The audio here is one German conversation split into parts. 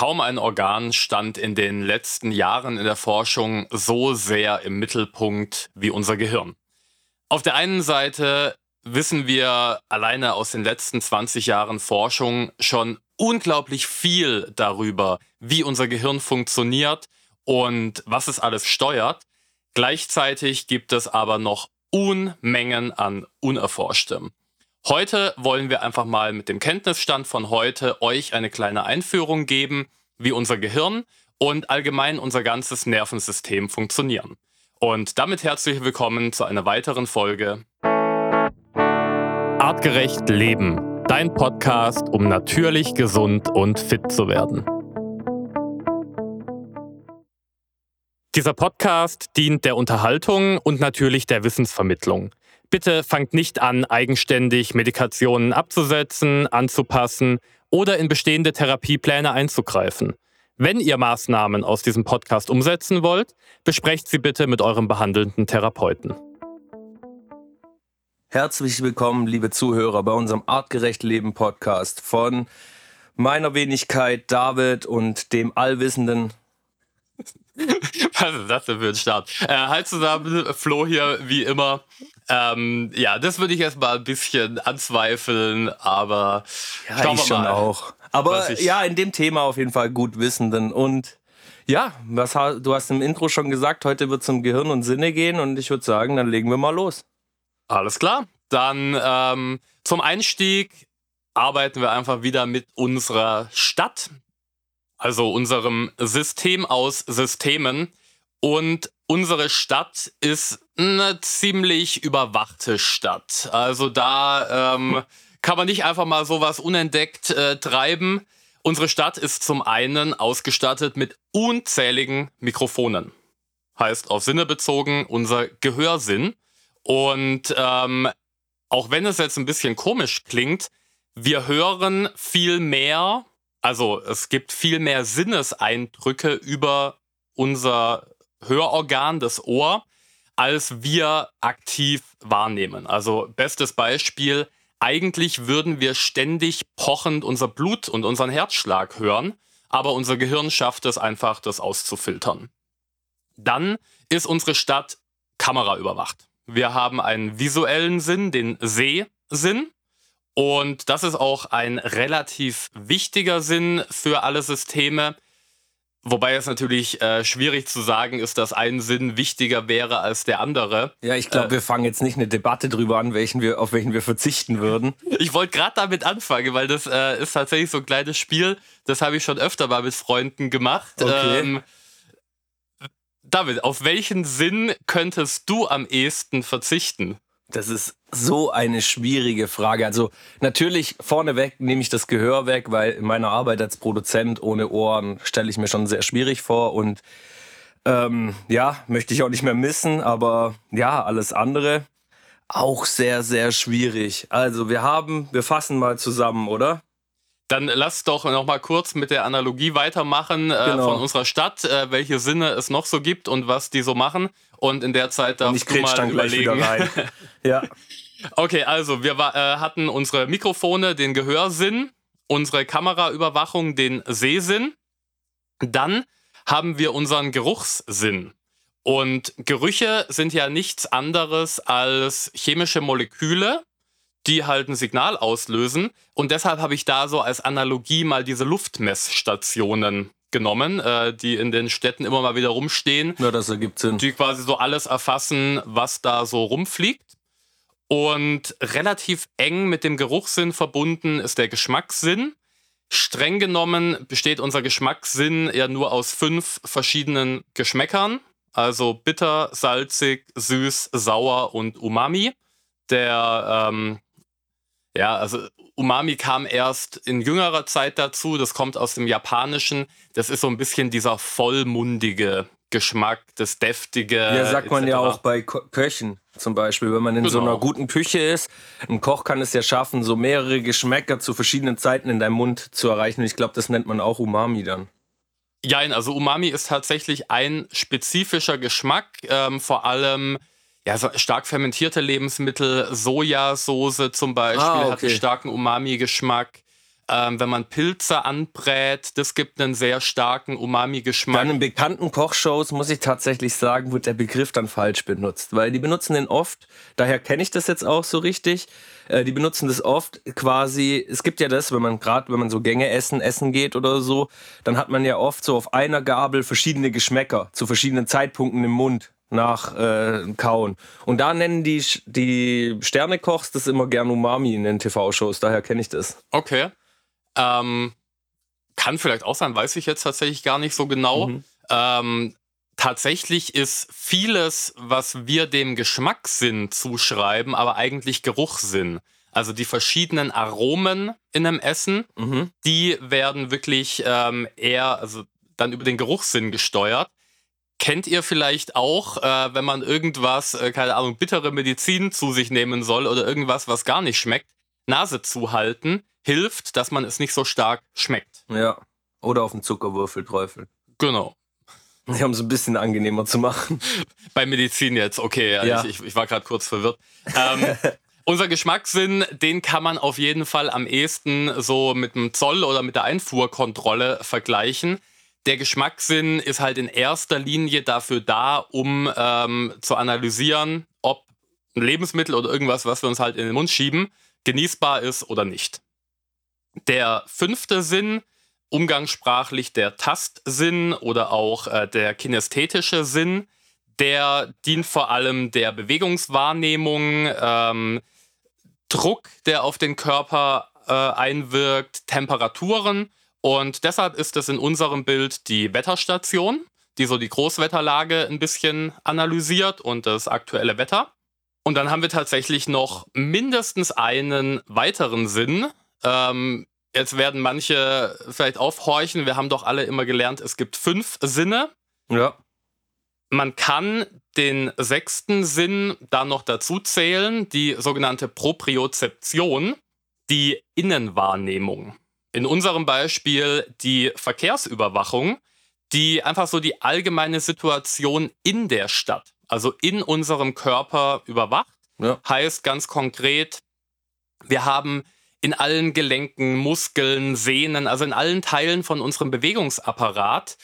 Kaum ein Organ stand in den letzten Jahren in der Forschung so sehr im Mittelpunkt wie unser Gehirn. Auf der einen Seite wissen wir alleine aus den letzten 20 Jahren Forschung schon unglaublich viel darüber, wie unser Gehirn funktioniert und was es alles steuert. Gleichzeitig gibt es aber noch Unmengen an Unerforschtem. Heute wollen wir einfach mal mit dem Kenntnisstand von heute euch eine kleine Einführung geben, wie unser Gehirn und allgemein unser ganzes Nervensystem funktionieren. Und damit herzlich willkommen zu einer weiteren Folge Artgerecht Leben, dein Podcast, um natürlich gesund und fit zu werden. Dieser Podcast dient der Unterhaltung und natürlich der Wissensvermittlung. Bitte fangt nicht an, eigenständig Medikationen abzusetzen, anzupassen oder in bestehende Therapiepläne einzugreifen. Wenn ihr Maßnahmen aus diesem Podcast umsetzen wollt, besprecht sie bitte mit eurem behandelnden Therapeuten. Herzlich willkommen, liebe Zuhörer, bei unserem Artgerecht Leben Podcast von meiner Wenigkeit David und dem allwissenden Was ist das denn für ein Start? Äh, halt zusammen, Flo hier wie immer. Ähm, ja, das würde ich erstmal ein bisschen anzweifeln, aber ja, ich schon mal, auch. Aber ja, in dem Thema auf jeden Fall gut Wissenden und ja, was, du hast im Intro schon gesagt, heute wird es um Gehirn und Sinne gehen und ich würde sagen, dann legen wir mal los. Alles klar. Dann ähm, zum Einstieg arbeiten wir einfach wieder mit unserer Stadt, also unserem System aus Systemen. Und unsere Stadt ist eine ziemlich überwachte Stadt. Also da ähm, kann man nicht einfach mal sowas unentdeckt äh, treiben. Unsere Stadt ist zum einen ausgestattet mit unzähligen Mikrofonen. Heißt auf Sinne bezogen unser Gehörsinn. Und ähm, auch wenn es jetzt ein bisschen komisch klingt, wir hören viel mehr also es gibt viel mehr Sinneseindrücke über unser Hörorgan, das Ohr, als wir aktiv wahrnehmen. Also bestes Beispiel, eigentlich würden wir ständig pochend unser Blut und unseren Herzschlag hören, aber unser Gehirn schafft es einfach, das auszufiltern. Dann ist unsere Stadt kameraüberwacht. Wir haben einen visuellen Sinn, den Sehsinn. Und das ist auch ein relativ wichtiger Sinn für alle Systeme. Wobei es natürlich äh, schwierig zu sagen ist, dass ein Sinn wichtiger wäre als der andere. Ja, ich glaube, äh, wir fangen jetzt nicht eine Debatte drüber an, welchen wir, auf welchen wir verzichten würden. Ich wollte gerade damit anfangen, weil das äh, ist tatsächlich so ein kleines Spiel, das habe ich schon öfter mal mit Freunden gemacht. Okay. Ähm, David, auf welchen Sinn könntest du am ehesten verzichten? Das ist so eine schwierige Frage. Also natürlich vorneweg nehme ich das Gehör weg, weil in meiner Arbeit als Produzent ohne Ohren stelle ich mir schon sehr schwierig vor und ähm, ja, möchte ich auch nicht mehr missen, aber ja, alles andere auch sehr, sehr schwierig. Also wir haben, wir fassen mal zusammen, oder? Dann lass doch noch mal kurz mit der Analogie weitermachen äh, genau. von unserer Stadt, äh, welche Sinne es noch so gibt und was die so machen. Und in der Zeit darfst du mal dann überlegen. rein. ja. Okay, also wir äh, hatten unsere Mikrofone, den Gehörsinn, unsere Kameraüberwachung, den Sehsinn. Dann haben wir unseren Geruchssinn. Und Gerüche sind ja nichts anderes als chemische Moleküle, die halt ein Signal auslösen. Und deshalb habe ich da so als Analogie mal diese Luftmessstationen genommen, äh, die in den Städten immer mal wieder rumstehen. Ja, das ergibt Sinn. Die quasi so alles erfassen, was da so rumfliegt. Und relativ eng mit dem Geruchssinn verbunden ist der Geschmackssinn. Streng genommen besteht unser Geschmackssinn ja nur aus fünf verschiedenen Geschmäckern. Also bitter, salzig, süß, sauer und Umami. Der ähm, ja, also Umami kam erst in jüngerer Zeit dazu. Das kommt aus dem Japanischen. Das ist so ein bisschen dieser vollmundige Geschmack, das deftige. Ja, sagt man ja auch bei Ko Köchen zum Beispiel, wenn man in genau. so einer guten Küche ist. Ein Koch kann es ja schaffen, so mehrere Geschmäcker zu verschiedenen Zeiten in deinem Mund zu erreichen. Und ich glaube, das nennt man auch Umami dann. Ja, also Umami ist tatsächlich ein spezifischer Geschmack, ähm, vor allem ja, so stark fermentierte Lebensmittel, Sojasauce zum Beispiel, ah, okay. hat einen starken Umami-Geschmack. Ähm, wenn man Pilze anbrät, das gibt einen sehr starken Umami-Geschmack. Dann in bekannten Kochshows, muss ich tatsächlich sagen, wird der Begriff dann falsch benutzt. Weil die benutzen den oft, daher kenne ich das jetzt auch so richtig, äh, die benutzen das oft quasi, es gibt ja das, wenn man gerade, wenn man so Gänge essen, essen geht oder so, dann hat man ja oft so auf einer Gabel verschiedene Geschmäcker zu verschiedenen Zeitpunkten im Mund nach äh, Kauen. Und da nennen die, die Sternekochs das immer gern Umami in den TV-Shows, daher kenne ich das. Okay. Ähm, kann vielleicht auch sein, weiß ich jetzt tatsächlich gar nicht so genau. Mhm. Ähm, tatsächlich ist vieles, was wir dem Geschmackssinn zuschreiben, aber eigentlich Geruchssinn. Also die verschiedenen Aromen in einem Essen, mhm. die werden wirklich ähm, eher, also dann über den Geruchssinn gesteuert. Kennt ihr vielleicht auch, äh, wenn man irgendwas, äh, keine Ahnung, bittere Medizin zu sich nehmen soll oder irgendwas, was gar nicht schmeckt, Nase zuhalten, hilft, dass man es nicht so stark schmeckt. Ja. Oder auf den Zuckerwürfel träufeln. Genau. Sie haben es ein bisschen angenehmer zu machen. Bei Medizin jetzt, okay, ja, ja. Ich, ich, war gerade kurz verwirrt. Ähm, unser Geschmackssinn, den kann man auf jeden Fall am ehesten so mit dem Zoll oder mit der Einfuhrkontrolle vergleichen der Geschmackssinn ist halt in erster Linie dafür da, um ähm, zu analysieren, ob ein Lebensmittel oder irgendwas, was wir uns halt in den Mund schieben, genießbar ist oder nicht. Der fünfte Sinn, umgangssprachlich der Tastsinn oder auch äh, der kinästhetische Sinn, der dient vor allem der Bewegungswahrnehmung, ähm, Druck, der auf den Körper äh, einwirkt, Temperaturen und deshalb ist es in unserem Bild die Wetterstation, die so die Großwetterlage ein bisschen analysiert und das aktuelle Wetter. Und dann haben wir tatsächlich noch mindestens einen weiteren Sinn. Ähm, jetzt werden manche vielleicht aufhorchen. Wir haben doch alle immer gelernt, es gibt fünf Sinne. Ja. Man kann den sechsten Sinn da noch dazu zählen, die sogenannte Propriozeption, die Innenwahrnehmung in unserem Beispiel die Verkehrsüberwachung, die einfach so die allgemeine Situation in der Stadt, also in unserem Körper überwacht. Ja. Heißt ganz konkret, wir haben in allen Gelenken, Muskeln, Sehnen, also in allen Teilen von unserem Bewegungsapparat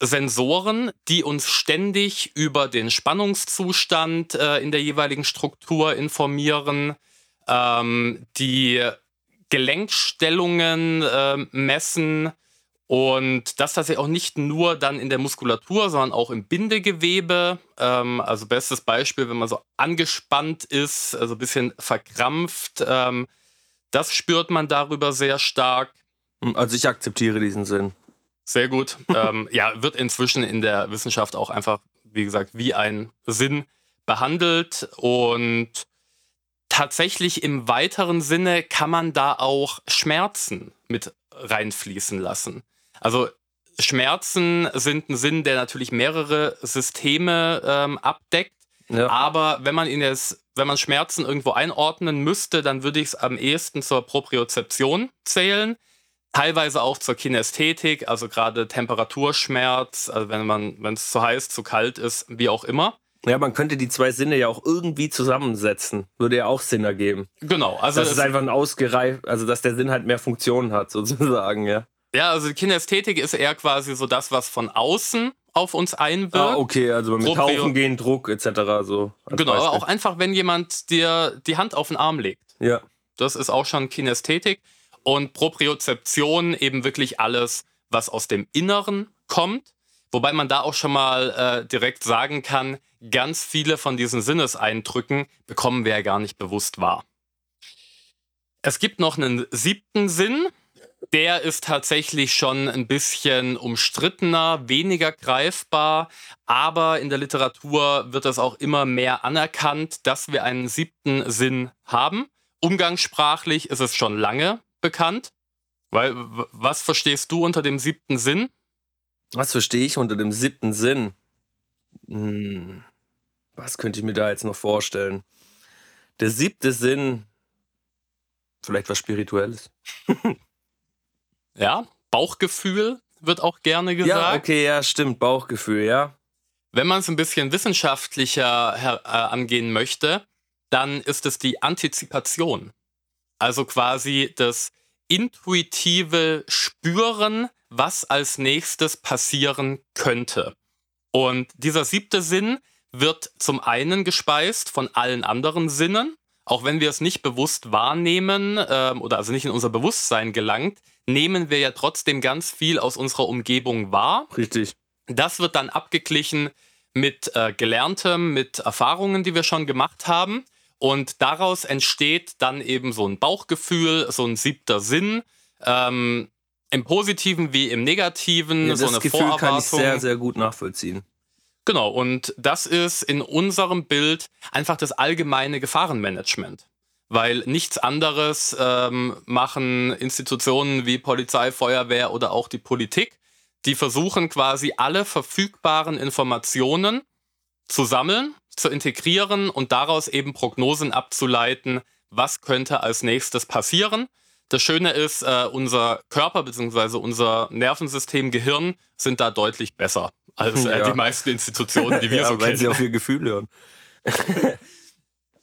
Sensoren, die uns ständig über den Spannungszustand äh, in der jeweiligen Struktur informieren, ähm, die Gelenkstellungen äh, messen und das tatsächlich auch nicht nur dann in der Muskulatur, sondern auch im Bindegewebe. Ähm, also bestes Beispiel, wenn man so angespannt ist, also ein bisschen verkrampft, ähm, das spürt man darüber sehr stark. Hm, also ich akzeptiere diesen Sinn. Sehr gut. ähm, ja, wird inzwischen in der Wissenschaft auch einfach, wie gesagt, wie ein Sinn behandelt und tatsächlich im weiteren Sinne kann man da auch Schmerzen mit reinfließen lassen. Also Schmerzen sind ein Sinn, der natürlich mehrere Systeme ähm, abdeckt. Ja. Aber wenn man ihn jetzt, wenn man Schmerzen irgendwo einordnen müsste, dann würde ich es am ehesten zur Propriozeption zählen. Teilweise auch zur Kinästhetik, also gerade Temperaturschmerz, also wenn man, wenn es zu heiß, zu kalt ist, wie auch immer. Ja, man könnte die zwei Sinne ja auch irgendwie zusammensetzen. Würde ja auch Sinn ergeben. Genau. Also das ist einfach ein ausgereift, also dass der Sinn halt mehr Funktionen hat, sozusagen, ja. Ja, also die Kinästhetik ist eher quasi so das, was von außen auf uns einwirkt. Ah, okay, also mit Proprio Tauchen gehen, Druck etc. So genau, aber auch einfach, wenn jemand dir die Hand auf den Arm legt. Ja. Das ist auch schon Kinästhetik. Und Propriozeption eben wirklich alles, was aus dem Inneren kommt. Wobei man da auch schon mal äh, direkt sagen kann, ganz viele von diesen Sinneseindrücken bekommen wir ja gar nicht bewusst wahr. Es gibt noch einen siebten Sinn, der ist tatsächlich schon ein bisschen umstrittener, weniger greifbar, aber in der Literatur wird es auch immer mehr anerkannt, dass wir einen siebten Sinn haben. Umgangssprachlich ist es schon lange bekannt. Weil, was verstehst du unter dem siebten Sinn? Was verstehe ich unter dem siebten Sinn? Hm, was könnte ich mir da jetzt noch vorstellen? Der siebte Sinn, vielleicht was Spirituelles. ja, Bauchgefühl wird auch gerne gesagt. Ja, okay, ja, stimmt, Bauchgefühl, ja. Wenn man es ein bisschen wissenschaftlicher äh, angehen möchte, dann ist es die Antizipation. Also quasi das intuitive Spüren, was als nächstes passieren könnte. Und dieser siebte Sinn wird zum einen gespeist von allen anderen Sinnen, auch wenn wir es nicht bewusst wahrnehmen ähm, oder also nicht in unser Bewusstsein gelangt, nehmen wir ja trotzdem ganz viel aus unserer Umgebung wahr. Richtig. Das wird dann abgeglichen mit äh, Gelerntem, mit Erfahrungen, die wir schon gemacht haben. Und daraus entsteht dann eben so ein Bauchgefühl, so ein siebter Sinn. Ähm, Im Positiven wie im Negativen, Ja, so das eine Gefühl Vorerwartung. kann ich sehr, sehr gut nachvollziehen. Genau, und das ist in unserem Bild einfach das allgemeine Gefahrenmanagement. Weil nichts anderes ähm, machen Institutionen wie Polizei, Feuerwehr oder auch die Politik. Die versuchen quasi alle verfügbaren Informationen zu sammeln, zu integrieren und daraus eben Prognosen abzuleiten, was könnte als nächstes passieren. Das Schöne ist, äh, unser Körper bzw. unser Nervensystem, Gehirn sind da deutlich besser als äh, Ja. die meisten Institutionen, die wir ja, so weil sie kennen. auf ihr Gefühl hören.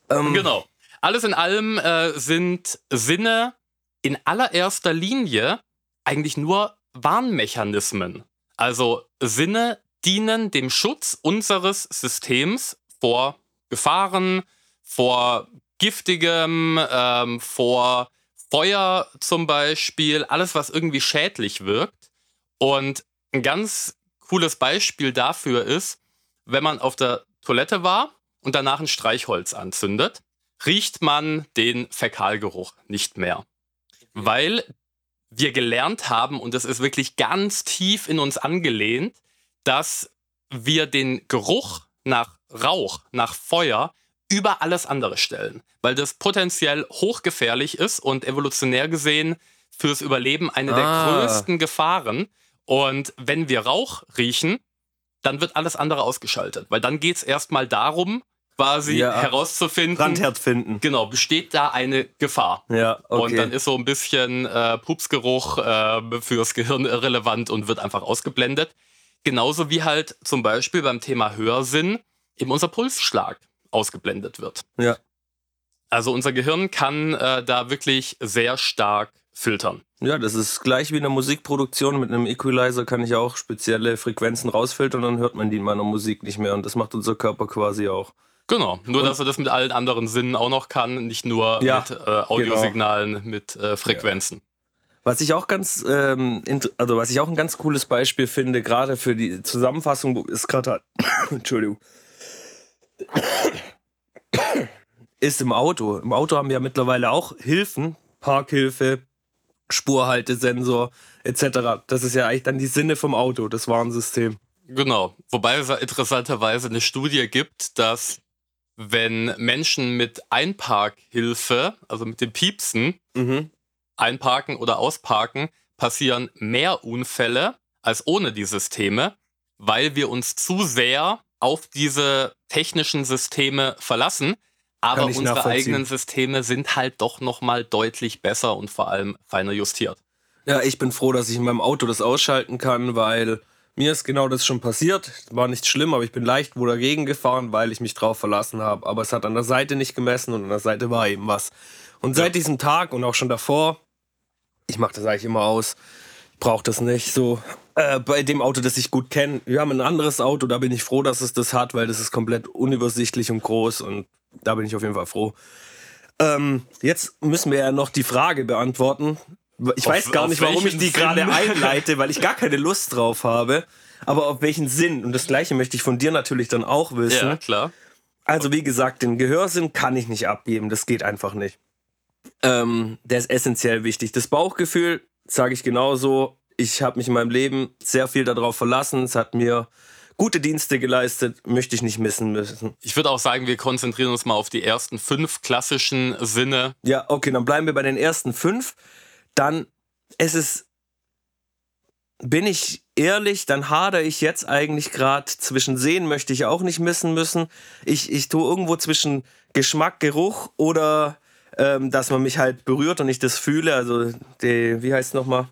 ähm, Genau. Alles in allem äh, sind Sinne in allererster Linie eigentlich nur Warnmechanismen. Also Sinne dienen dem Schutz unseres Systems vor Gefahren, vor giftigem, ähm, vor Feuer zum Beispiel, alles, was irgendwie schädlich wirkt. Und ein ganz cooles Beispiel dafür ist, wenn man auf der Toilette war und danach ein Streichholz anzündet, riecht man den Fäkalgeruch nicht mehr. Weil wir gelernt haben, und das ist wirklich ganz tief in uns angelehnt, dass wir den Geruch nach Rauch, nach Feuer über alles andere stellen. Weil das potenziell hochgefährlich ist und evolutionär gesehen fürs Überleben eine der Ah. größten Gefahren. Und wenn wir Rauch riechen, dann wird alles andere ausgeschaltet. Weil dann geht es erstmal darum, quasi Ja. herauszufinden, Brandherd finden. genau, besteht da eine Gefahr. Ja, okay. Und dann ist so ein bisschen äh, Pupsgeruch äh, fürs Gehirn irrelevant und wird einfach ausgeblendet. Genauso wie halt zum Beispiel beim Thema Hörsinn eben unser Pulsschlag ausgeblendet wird. ja. Also unser Gehirn kann äh, da wirklich sehr stark filtern. ja, das ist gleich wie in der Musikproduktion. Mit einem Equalizer kann ich auch spezielle Frequenzen rausfiltern, dann hört man die in meiner Musik nicht mehr. Und das macht unser Körper quasi auch. Genau, nur dass er das mit allen anderen Sinnen auch noch kann, nicht nur Ja, mit äh, Audiosignalen, mit äh, Frequenzen. Was ich auch ganz, ähm, also was ich auch ein ganz cooles Beispiel finde, gerade für die Zusammenfassung, ist gerade, Entschuldigung, ist im Auto. Im Auto haben wir ja mittlerweile auch Hilfen, Parkhilfe, Spurhaltesensor etc. Das ist ja eigentlich dann die Sinne vom Auto, das Warnsystem. Genau. Wobei es ja interessanterweise eine Studie gibt, dass wenn Menschen mit Einparkhilfe, also mit dem Piepsen, Mhm. einparken oder ausparken, passieren mehr Unfälle als ohne die Systeme, weil wir uns zu sehr auf diese technischen Systeme verlassen. Aber unsere eigenen Systeme sind halt doch nochmal deutlich besser und vor allem feiner justiert. Ja, ich bin froh, dass ich in meinem Auto das ausschalten kann, weil mir ist genau das schon passiert. War nicht schlimm, aber ich bin leicht wo dagegen gefahren, weil ich mich drauf verlassen habe. Aber es hat an der Seite nicht gemessen und an der Seite war eben was. Und seit diesem Tag und auch schon davor, ich mache das eigentlich immer aus, brauche das nicht so. Äh, bei dem Auto, das ich gut kenne, wir haben ein anderes Auto, da bin ich froh, dass es das hat, weil das ist komplett unübersichtlich und groß und da bin ich auf jeden Fall froh. Ähm, jetzt müssen wir ja noch die Frage beantworten. Ich Auf- weiß gar nicht, warum ich die Sinn? gerade einleite, weil ich gar keine Lust drauf habe. Aber auf welchen Sinn? Und das Gleiche möchte ich von dir natürlich dann auch wissen. Ja, klar. Also wie gesagt, den Gehörsinn kann ich nicht abgeben. Das geht einfach nicht. Ähm, der ist essentiell wichtig. Das Bauchgefühl sage ich genauso. Ich habe mich in meinem Leben sehr viel darauf verlassen. Es hat mir gute Dienste geleistet. Möchte ich nicht missen müssen. Ich würde auch sagen, wir konzentrieren uns mal auf die ersten fünf klassischen Sinne. Ja, okay, dann bleiben wir bei den ersten fünf. Dann ist es, bin ich ehrlich, dann hadere ich jetzt eigentlich gerade zwischen Sehen möchte ich auch nicht missen müssen. Ich, ich tue irgendwo zwischen Geschmack, Geruch oder ähm, dass man mich halt berührt und ich das fühle. Also, die, wie heißt es nochmal?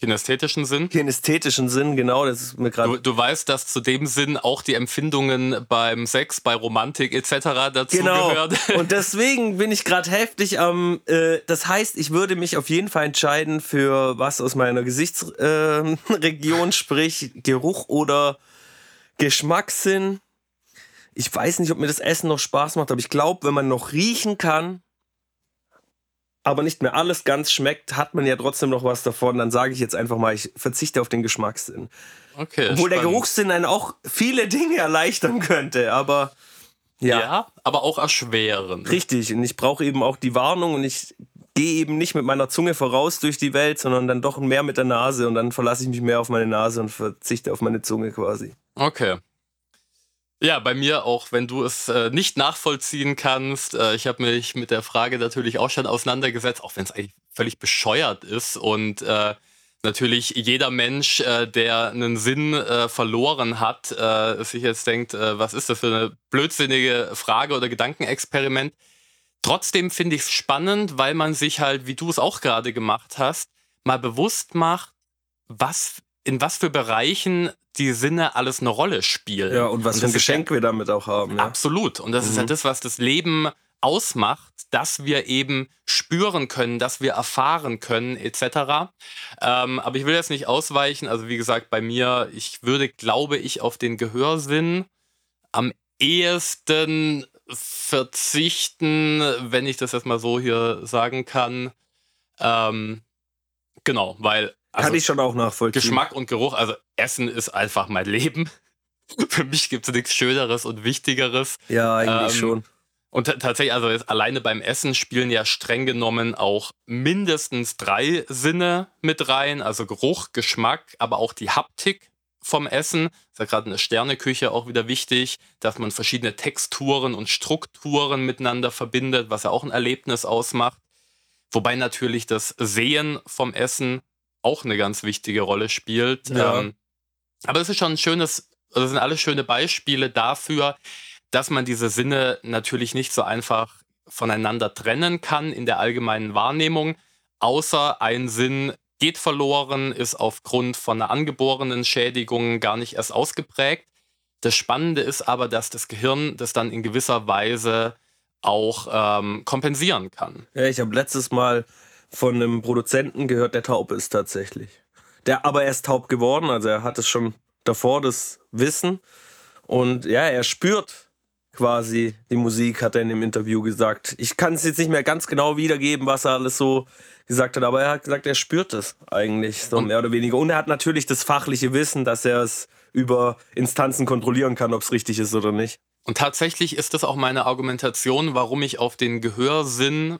Kinästhetischen Sinn? Kinästhetischen Sinn, genau. Das ist mir du, du weißt, dass zu dem Sinn auch die Empfindungen beim Sex, bei Romantik etc. dazu genau. gehören. Und deswegen bin ich gerade heftig am. Äh, das heißt, ich würde mich auf jeden Fall entscheiden für was aus meiner Gesichtsregion, äh, sprich Geruch oder Geschmackssinn. Ich weiß nicht, ob mir das Essen noch Spaß macht, aber ich glaube, wenn man noch riechen kann, aber nicht mehr alles ganz schmeckt, hat man ja trotzdem noch was davon. Dann sage ich jetzt einfach mal, ich verzichte auf den Geschmackssinn. Okay. Obwohl spannend. der Geruchssinn einen auch viele Dinge erleichtern könnte, aber ja. Ja, aber auch erschweren. Richtig, und ich brauche eben auch die Warnung und ich gehe eben nicht mit meiner Zunge voraus durch die Welt, sondern dann doch mehr mit der Nase und dann verlasse ich mich mehr auf meine Nase und verzichte auf meine Zunge quasi. Okay. Ja, bei mir auch, wenn du es äh, nicht nachvollziehen kannst. Äh, ich habe mich mit der Frage natürlich auch schon auseinandergesetzt, auch wenn es eigentlich völlig bescheuert ist und äh, natürlich jeder Mensch, äh, der einen Sinn äh, verloren hat, äh, sich jetzt denkt, was ist das für eine blödsinnige Frage oder Gedankenexperiment. Trotzdem finde ich es spannend, weil man sich halt, wie du es auch gerade gemacht hast, mal bewusst macht, was in was für Bereichen die Sinne alles eine Rolle spielen. Ja, und was und für ein Geschenk ja, wir damit auch haben. Ja. Absolut. Und das mhm. ist ja das, was das Leben ausmacht, dass wir eben spüren können, dass wir erfahren können, etc. Ähm, aber ich will jetzt nicht ausweichen. Also wie gesagt, bei mir, ich würde, glaube ich, auf den Gehörsinn am ehesten verzichten, wenn ich das jetzt mal so hier sagen kann. Ähm, genau, weil also, Kann ich schon auch nachvollziehen. Geschmack und Geruch, also Essen ist einfach mein Leben. Für mich gibt es nichts Schöneres und Wichtigeres. Ja, eigentlich ähm, schon. Und tatsächlich, also alleine beim Essen spielen ja streng genommen auch mindestens drei Sinne mit rein. Also Geruch, Geschmack, aber auch die Haptik vom Essen. Ist ja gerade in der Sterneküche auch wieder wichtig, dass man verschiedene Texturen und Strukturen miteinander verbindet, was ja auch ein Erlebnis ausmacht. Wobei natürlich das Sehen vom Essen auch eine ganz wichtige Rolle spielt. Ja. Ähm, aber es ist schon ein schönes, also das sind alles schöne Beispiele dafür, dass man diese Sinne natürlich nicht so einfach voneinander trennen kann in der allgemeinen Wahrnehmung, außer ein Sinn geht verloren, ist aufgrund von einer angeborenen Schädigung gar nicht erst ausgeprägt. Das Spannende ist aber, dass das Gehirn das dann in gewisser Weise auch ähm, kompensieren kann. Ja, ich habe letztes Mal von einem Produzenten gehört, der taub ist tatsächlich. Der aber er ist taub geworden, also er hat es schon davor das Wissen. Und ja, er spürt quasi die Musik, hat er in dem Interview gesagt. Ich kann es jetzt nicht mehr ganz genau wiedergeben, was er alles so gesagt hat, aber er hat gesagt, er spürt es eigentlich, so mehr oder weniger. Und er hat natürlich das fachliche Wissen, dass er es über Instanzen kontrollieren kann, ob es richtig ist oder nicht. Und tatsächlich ist das auch meine Argumentation, warum ich auf den Gehörsinn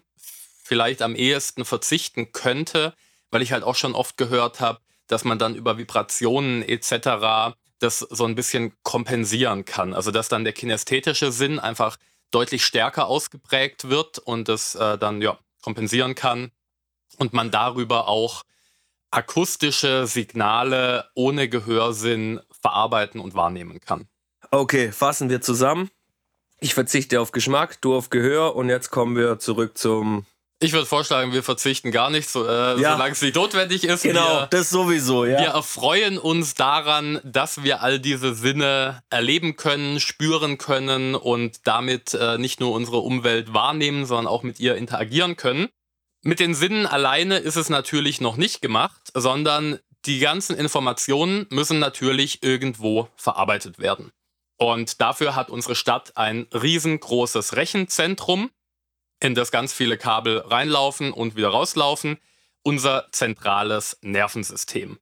vielleicht am ehesten verzichten könnte, weil ich halt auch schon oft gehört habe, dass man dann über Vibrationen etc. das so ein bisschen kompensieren kann. Also dass dann der kinästhetische Sinn einfach deutlich stärker ausgeprägt wird und das äh, dann ja kompensieren kann und man darüber auch akustische Signale ohne Gehörsinn verarbeiten und wahrnehmen kann. Okay, fassen wir zusammen. Ich verzichte auf Geschmack, du auf Gehör und jetzt kommen wir zurück zum ich würde vorschlagen, wir verzichten gar nicht, so, äh, ja. solange es nicht notwendig ist. Genau, wir, das sowieso, ja. Wir erfreuen uns daran, dass wir all diese Sinne erleben können, spüren können und damit äh, nicht nur unsere Umwelt wahrnehmen, sondern auch mit ihr interagieren können. Mit den Sinnen alleine ist es natürlich noch nicht gemacht, sondern die ganzen Informationen müssen natürlich irgendwo verarbeitet werden. Und dafür hat unsere Stadt ein riesengroßes Rechenzentrum in das ganz viele Kabel reinlaufen und wieder rauslaufen, unser zentrales Nervensystem.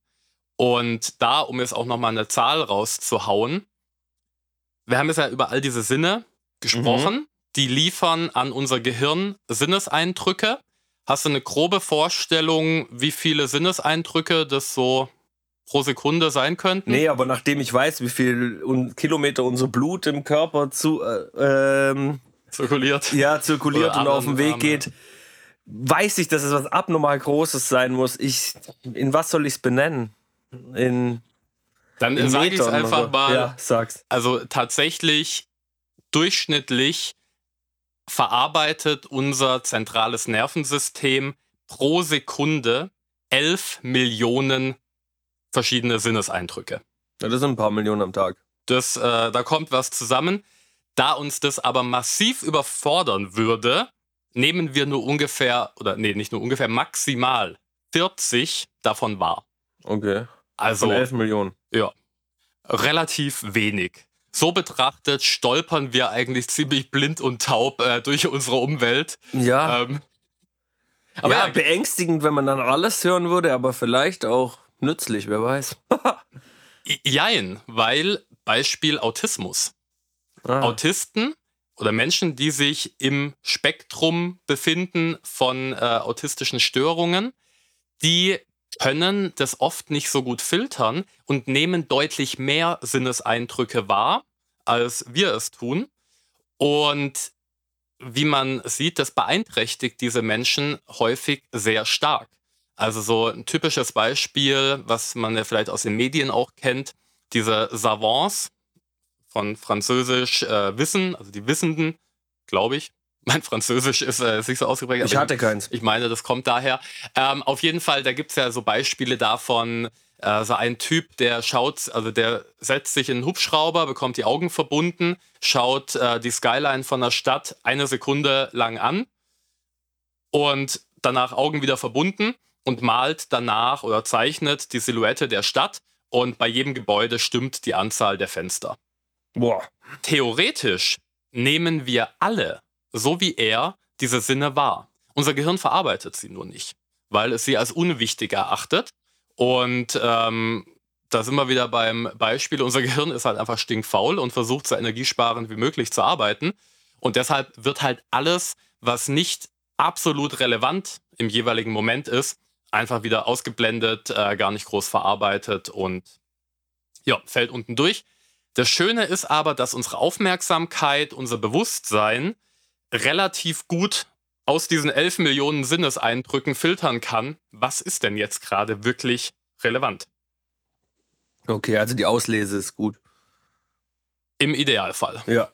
Und da, um jetzt auch nochmal eine Zahl rauszuhauen, wir haben jetzt ja über all diese Sinne gesprochen, mhm. die liefern an unser Gehirn Sinneseindrücke. Hast du eine grobe Vorstellung, wie viele Sinneseindrücke das so pro Sekunde sein könnten? Nee, aber nachdem ich weiß, wie viel Kilometer unser Blut im Körper zu, äh, ähm, zirkuliert. Ja, zirkuliert Oder und auf dem Weg geht. Weiß ich, dass es was abnormal Großes sein muss. Ich, in was soll ich es benennen? In. Dann sage ich es einfach oder? mal. Ja, sag's. Also tatsächlich durchschnittlich verarbeitet unser zentrales Nervensystem pro Sekunde 11 Millionen verschiedene Sinneseindrücke. Ja, das sind ein paar Millionen am Tag. Das, äh, da kommt was zusammen. Da uns das aber massiv überfordern würde, nehmen wir nur ungefähr, oder nee, nicht nur ungefähr, maximal 40 davon wahr. Okay. Also Von 11 Millionen. ja, relativ wenig. So betrachtet stolpern wir eigentlich ziemlich blind und taub äh, durch unsere Umwelt. Ja. Ähm, aber ja, ja, beängstigend, wenn man dann alles hören würde, aber vielleicht auch nützlich, wer weiß. jein, weil Beispiel Autismus. Ah. Autisten oder Menschen, die sich im Spektrum befinden von äh, autistischen Störungen, die können das oft nicht so gut filtern und nehmen deutlich mehr Sinneseindrücke wahr, als wir es tun. Und wie man sieht, das beeinträchtigt diese Menschen häufig sehr stark. Also so ein typisches Beispiel, was man ja vielleicht aus den Medien auch kennt, diese Savants von Französisch äh, Wissen, also die Wissenden, glaube ich. Mein Französisch ist äh, ist nicht so ausgeprägt. ich hatte keins. ich meine, das kommt daher. Ähm, auf jeden Fall, da gibt es ja so Beispiele davon, äh, so ein Typ, der schaut, also der setzt sich in einen Hubschrauber, bekommt die Augen verbunden, schaut äh, die Skyline von der Stadt eine Sekunde lang an und danach Augen wieder verbunden und malt danach oder zeichnet die Silhouette der Stadt und bei jedem Gebäude stimmt die Anzahl der Fenster. Boah. Theoretisch nehmen wir alle, so wie er, diese Sinne wahr. Unser Gehirn verarbeitet sie nur nicht, weil es sie als unwichtig erachtet. Und ähm, da sind wir wieder beim Beispiel, unser Gehirn ist halt einfach stinkfaul und versucht so energiesparend wie möglich zu arbeiten. Und deshalb wird halt alles, was nicht absolut relevant im jeweiligen Moment ist, einfach wieder ausgeblendet, äh, gar nicht groß verarbeitet und ja, fällt unten durch. Das Schöne ist aber, dass unsere Aufmerksamkeit, unser Bewusstsein relativ gut aus diesen 11 Millionen Sinneseindrücken filtern kann, was ist denn jetzt gerade wirklich relevant. Okay, also die Auslese ist gut. Im Idealfall. Ja.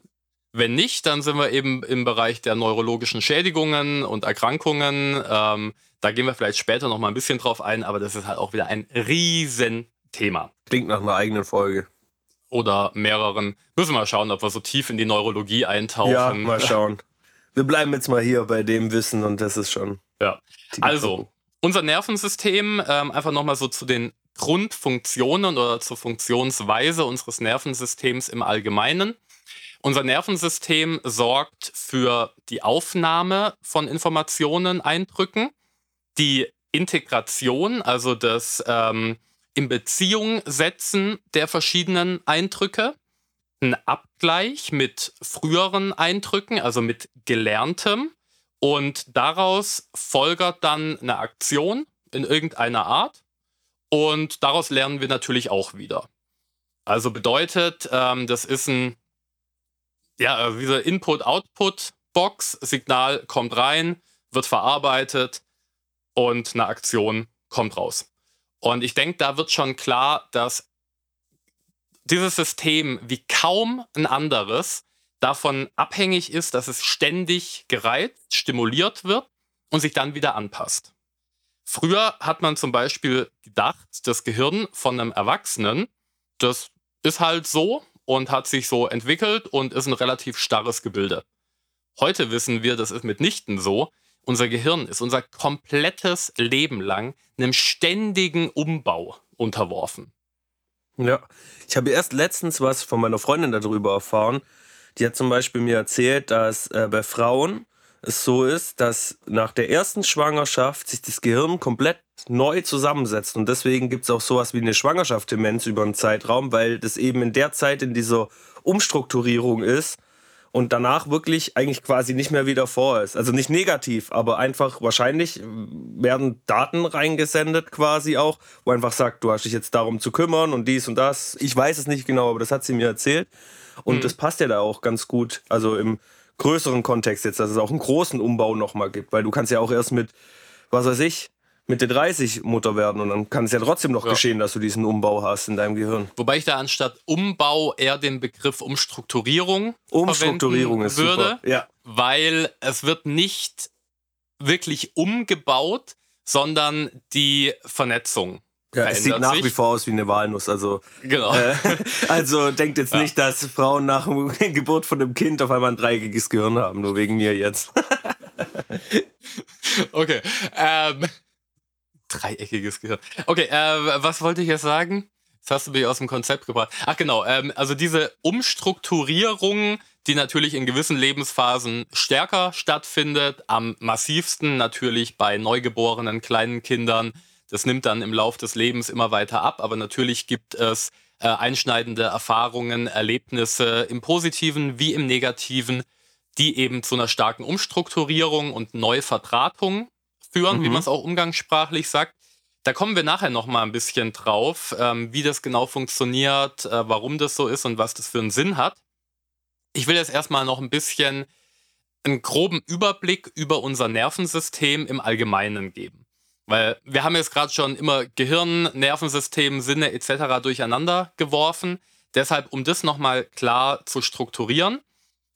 Wenn nicht, dann sind wir eben im Bereich der neurologischen Schädigungen und Erkrankungen. Ähm, da gehen wir vielleicht später noch mal ein bisschen drauf ein, aber das ist halt auch wieder ein Riesenthema. Klingt nach einer eigenen Folge. Oder mehreren. Müssen wir mal schauen, ob wir so tief in die Neurologie eintauchen. Ja, mal schauen. Wir bleiben jetzt mal hier bei dem Wissen und das ist schon. Ja. Also, unser Nervensystem, ähm, einfach nochmal so zu den Grundfunktionen oder zur Funktionsweise unseres Nervensystems im Allgemeinen. Unser Nervensystem sorgt für die Aufnahme von Informationen, Eindrücken, die Integration, also das ähm, in Beziehung setzen der verschiedenen Eindrücke, ein Abgleich mit früheren Eindrücken, also mit gelerntem, und daraus folgert dann eine Aktion in irgendeiner Art und daraus lernen wir natürlich auch wieder. Also bedeutet, ähm, das ist ein, ja, äh, diese Input-Output-Box, Signal kommt rein, wird verarbeitet und eine Aktion kommt raus. Und ich denke, da wird schon klar, dass dieses System wie kaum ein anderes davon abhängig ist, dass es ständig gereizt, stimuliert wird und sich dann wieder anpasst. Früher hat man zum Beispiel gedacht, das Gehirn von einem Erwachsenen, das ist halt so und hat sich so entwickelt und ist ein relativ starres Gebilde. Heute wissen wir, das ist mitnichten so. Unser Gehirn ist unser komplettes Leben lang einem ständigen Umbau unterworfen. Ja, ich habe erst letztens was von meiner Freundin darüber erfahren. Die hat zum Beispiel mir erzählt, dass äh, bei Frauen es so ist, dass nach der ersten Schwangerschaft sich das Gehirn komplett neu zusammensetzt. Und deswegen gibt es auch sowas wie eine Schwangerschaftsdemenz über einen Zeitraum, weil das eben in der Zeit in dieser Umstrukturierung ist und danach wirklich eigentlich quasi nicht mehr wieder vor ist. Also nicht negativ, aber einfach wahrscheinlich werden Daten reingesendet quasi auch, wo einfach sagt, du hast dich jetzt darum zu kümmern und dies und das. Ich weiß es nicht genau, aber das hat sie mir erzählt. Und Mhm. das passt ja da auch ganz gut. Also im größeren Kontext jetzt, dass es auch einen großen Umbau nochmal gibt, weil du kannst ja auch erst mit, was weiß ich, Mitte 30 Mutter werden und dann kann es ja trotzdem noch Ja. geschehen, dass du diesen Umbau hast in deinem Gehirn. Wobei ich da anstatt Umbau eher den Begriff Umstrukturierung Umstrukturierung verwenden ist würde, super. Ja. weil es wird nicht wirklich umgebaut, sondern die Vernetzung. Ja, es sieht nach sich. wie vor aus wie eine Walnuss. Also, Genau. äh, also denkt jetzt nicht, dass Frauen nach der Geburt von dem Kind auf einmal ein dreieckiges Gehirn haben, nur wegen mir jetzt. Okay. Ähm, dreieckiges Gehirn. Okay, äh, was wollte ich jetzt sagen? Jetzt hast du mich aus dem Konzept gebracht. Ach genau, ähm, also diese Umstrukturierung, die natürlich in gewissen Lebensphasen stärker stattfindet, am massivsten natürlich bei neugeborenen kleinen Kindern. Das nimmt dann im Lauf des Lebens immer weiter ab, aber natürlich gibt es äh, einschneidende Erfahrungen, Erlebnisse im positiven wie im negativen, die eben zu einer starken Umstrukturierung und Neuvertratung führen, wie Mhm. man es auch umgangssprachlich sagt. Da kommen wir nachher noch mal ein bisschen drauf, ähm, wie das genau funktioniert, äh, warum das so ist und was das für einen Sinn hat. Ich will jetzt erstmal noch ein bisschen einen groben Überblick über unser Nervensystem im Allgemeinen geben. Weil wir haben jetzt gerade schon immer Gehirn, Nervensystem, Sinne etc. durcheinander geworfen. Deshalb, um das nochmal klar zu strukturieren.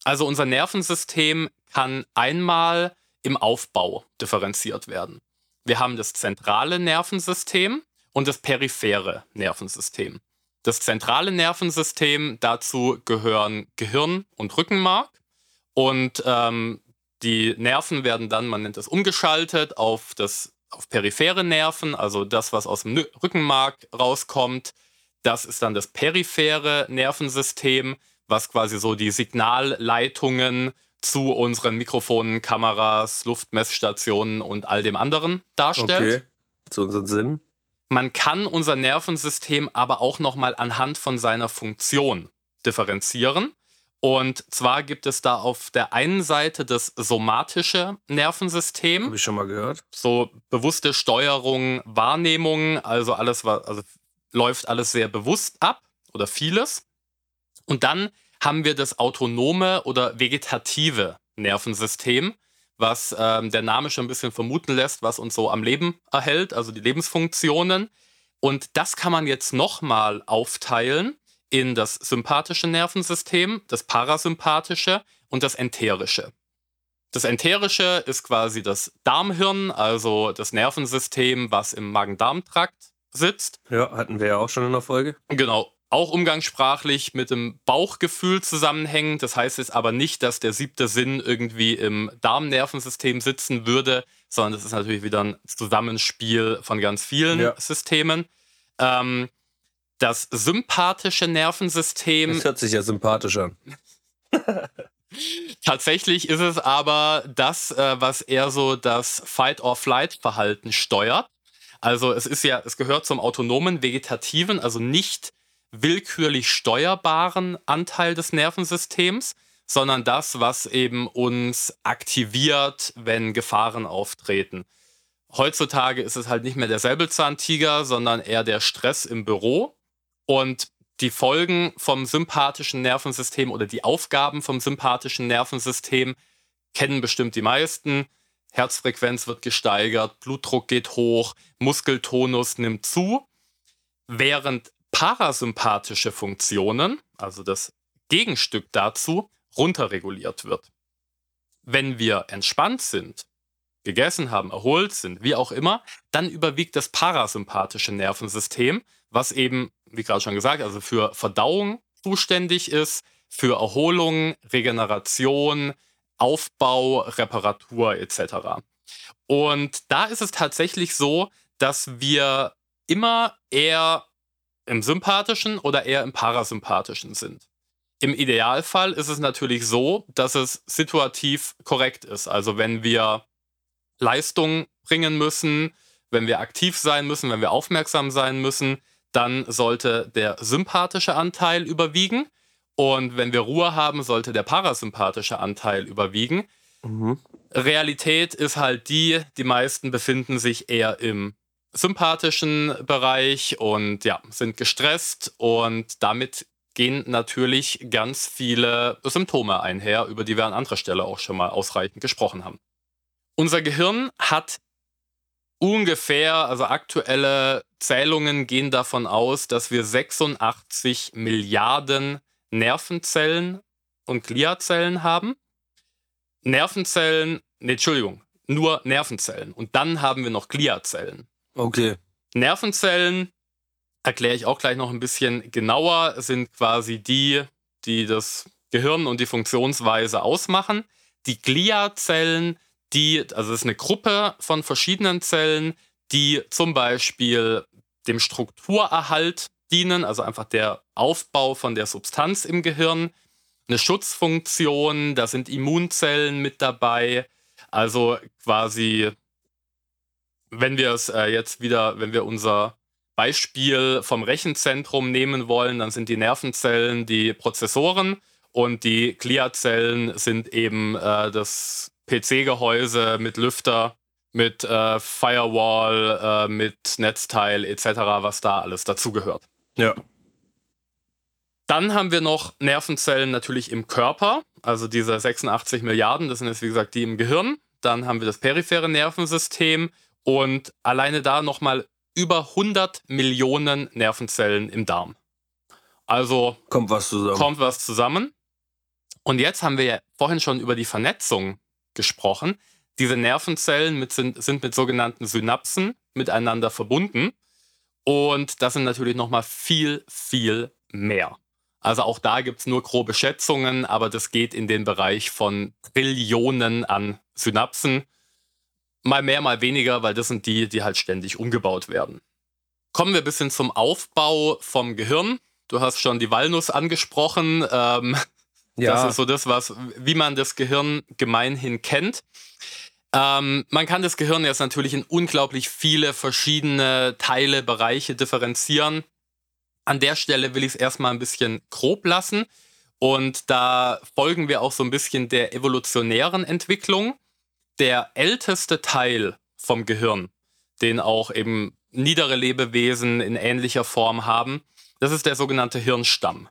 Also unser Nervensystem kann einmal im Aufbau differenziert werden. Wir haben das zentrale Nervensystem und das periphere Nervensystem. Das zentrale Nervensystem, dazu gehören Gehirn und Rückenmark. Und ähm, die Nerven werden dann, man nennt es umgeschaltet, auf das auf periphere Nerven, also das, was aus dem Rückenmark rauskommt. Das ist dann das periphere Nervensystem, was quasi so die Signalleitungen zu unseren Mikrofonen, Kameras, Luftmessstationen und all dem anderen darstellt. Okay. Zu unserem Sinn. Man kann unser Nervensystem aber auch nochmal anhand von seiner Funktion differenzieren. Und zwar gibt es da auf der einen Seite das somatische Nervensystem, Habe ich schon mal gehört. so bewusste Steuerung, Wahrnehmung, also alles was, also läuft alles sehr bewusst ab oder vieles. Und dann haben wir das autonome oder vegetative Nervensystem, was ähm, der Name schon ein bisschen vermuten lässt, was uns so am Leben erhält, also die Lebensfunktionen. Und das kann man jetzt nochmal aufteilen in das sympathische Nervensystem, das parasympathische und das enterische. Das enterische ist quasi das Darmhirn, also das Nervensystem, was im Magen-Darm-Trakt sitzt. Ja, hatten wir ja auch schon in der Folge. Genau. Auch umgangssprachlich mit dem Bauchgefühl zusammenhängt. Das heißt jetzt aber nicht, dass der siebte Sinn irgendwie im Darmnervensystem sitzen würde, sondern das ist natürlich wieder ein Zusammenspiel von ganz vielen Ja. Systemen. Ähm, das sympathische Nervensystem. Das hört sich ja sympathisch an. Tatsächlich ist es aber das, äh, was eher so das Fight-or-Flight-Verhalten steuert. Also es ist ja, es gehört zum autonomen, vegetativen, also nicht willkürlich steuerbaren Anteil des Nervensystems, sondern das, was eben uns aktiviert, wenn Gefahren auftreten. Heutzutage ist es halt nicht mehr der Säbelzahntiger, sondern eher der Stress im Büro. Und die Folgen vom sympathischen Nervensystem oder die Aufgaben vom sympathischen Nervensystem kennen bestimmt die meisten. Herzfrequenz wird gesteigert, Blutdruck geht hoch, Muskeltonus nimmt zu, während parasympathische Funktionen, also das Gegenstück dazu, runterreguliert wird. Wenn wir entspannt sind, gegessen haben, erholt sind, wie auch immer, dann überwiegt das parasympathische Nervensystem, was eben, wie gerade schon gesagt, also für Verdauung zuständig ist, für Erholung, Regeneration, Aufbau, Reparatur etc. Und da ist es tatsächlich so, dass wir immer eher im sympathischen oder eher im parasympathischen sind. Im Idealfall ist es natürlich so, dass es situativ korrekt ist. Also wenn wir Leistung bringen müssen, wenn wir aktiv sein müssen, wenn wir aufmerksam sein müssen, dann sollte der sympathische Anteil überwiegen. Und wenn wir Ruhe haben, sollte der parasympathische Anteil überwiegen. Mhm. Realität ist halt die, die meisten befinden sich eher im sympathischen Bereich und ja, sind gestresst und damit gehen natürlich ganz viele Symptome einher, über die wir an anderer Stelle auch schon mal ausreichend gesprochen haben. Unser Gehirn hat ungefähr, also aktuelle Zählungen gehen davon aus, dass wir 86 Milliarden Nervenzellen und Gliazellen haben. Nervenzellen, nee, Entschuldigung, nur Nervenzellen. Und dann haben wir noch Gliazellen. Okay. Nervenzellen, erkläre ich auch gleich noch ein bisschen genauer, sind quasi die, die das Gehirn und die Funktionsweise ausmachen. Die Gliazellen, die, also es ist eine Gruppe von verschiedenen Zellen, die zum Beispiel dem Strukturerhalt dienen, also einfach der Aufbau von der Substanz im Gehirn, eine Schutzfunktion, da sind Immunzellen mit dabei, also quasi, wenn wir es äh, jetzt wieder, wenn wir unser Beispiel vom Rechenzentrum nehmen wollen, dann sind die Nervenzellen die Prozessoren und die Gliazellen sind eben äh, das PC-Gehäuse mit Lüfter, mit äh, Firewall, äh, mit Netzteil etc., was da alles dazugehört. Ja. Dann haben wir noch Nervenzellen natürlich im Körper, also diese 86 Milliarden, das sind jetzt wie gesagt die im Gehirn. Dann haben wir das periphere Nervensystem und alleine da nochmal über 100 Millionen Nervenzellen im Darm. Also kommt was zusammen. Kommt was zusammen. Und jetzt haben wir ja vorhin schon über die Vernetzung gesprochen. Diese Nervenzellen mit, sind, sind mit sogenannten Synapsen miteinander verbunden. Und das sind natürlich nochmal viel, viel mehr. Also auch da gibt es nur grobe Schätzungen, aber das geht in den Bereich von Trillionen an Synapsen. Mal mehr, mal weniger, weil das sind die, die halt ständig umgebaut werden. Kommen wir ein bisschen zum Aufbau vom Gehirn. Du hast schon die Walnuss angesprochen. Ähm, ja. Das ist so das, was, wie man das Gehirn gemeinhin kennt. Ähm, man kann das Gehirn jetzt natürlich in unglaublich viele verschiedene Teile, Bereiche differenzieren. An der Stelle will ich es erstmal ein bisschen grob lassen. Und da folgen wir auch so ein bisschen der evolutionären Entwicklung. Der älteste Teil vom Gehirn, den auch eben niedere Lebewesen in ähnlicher Form haben, das ist der sogenannte Hirnstamm.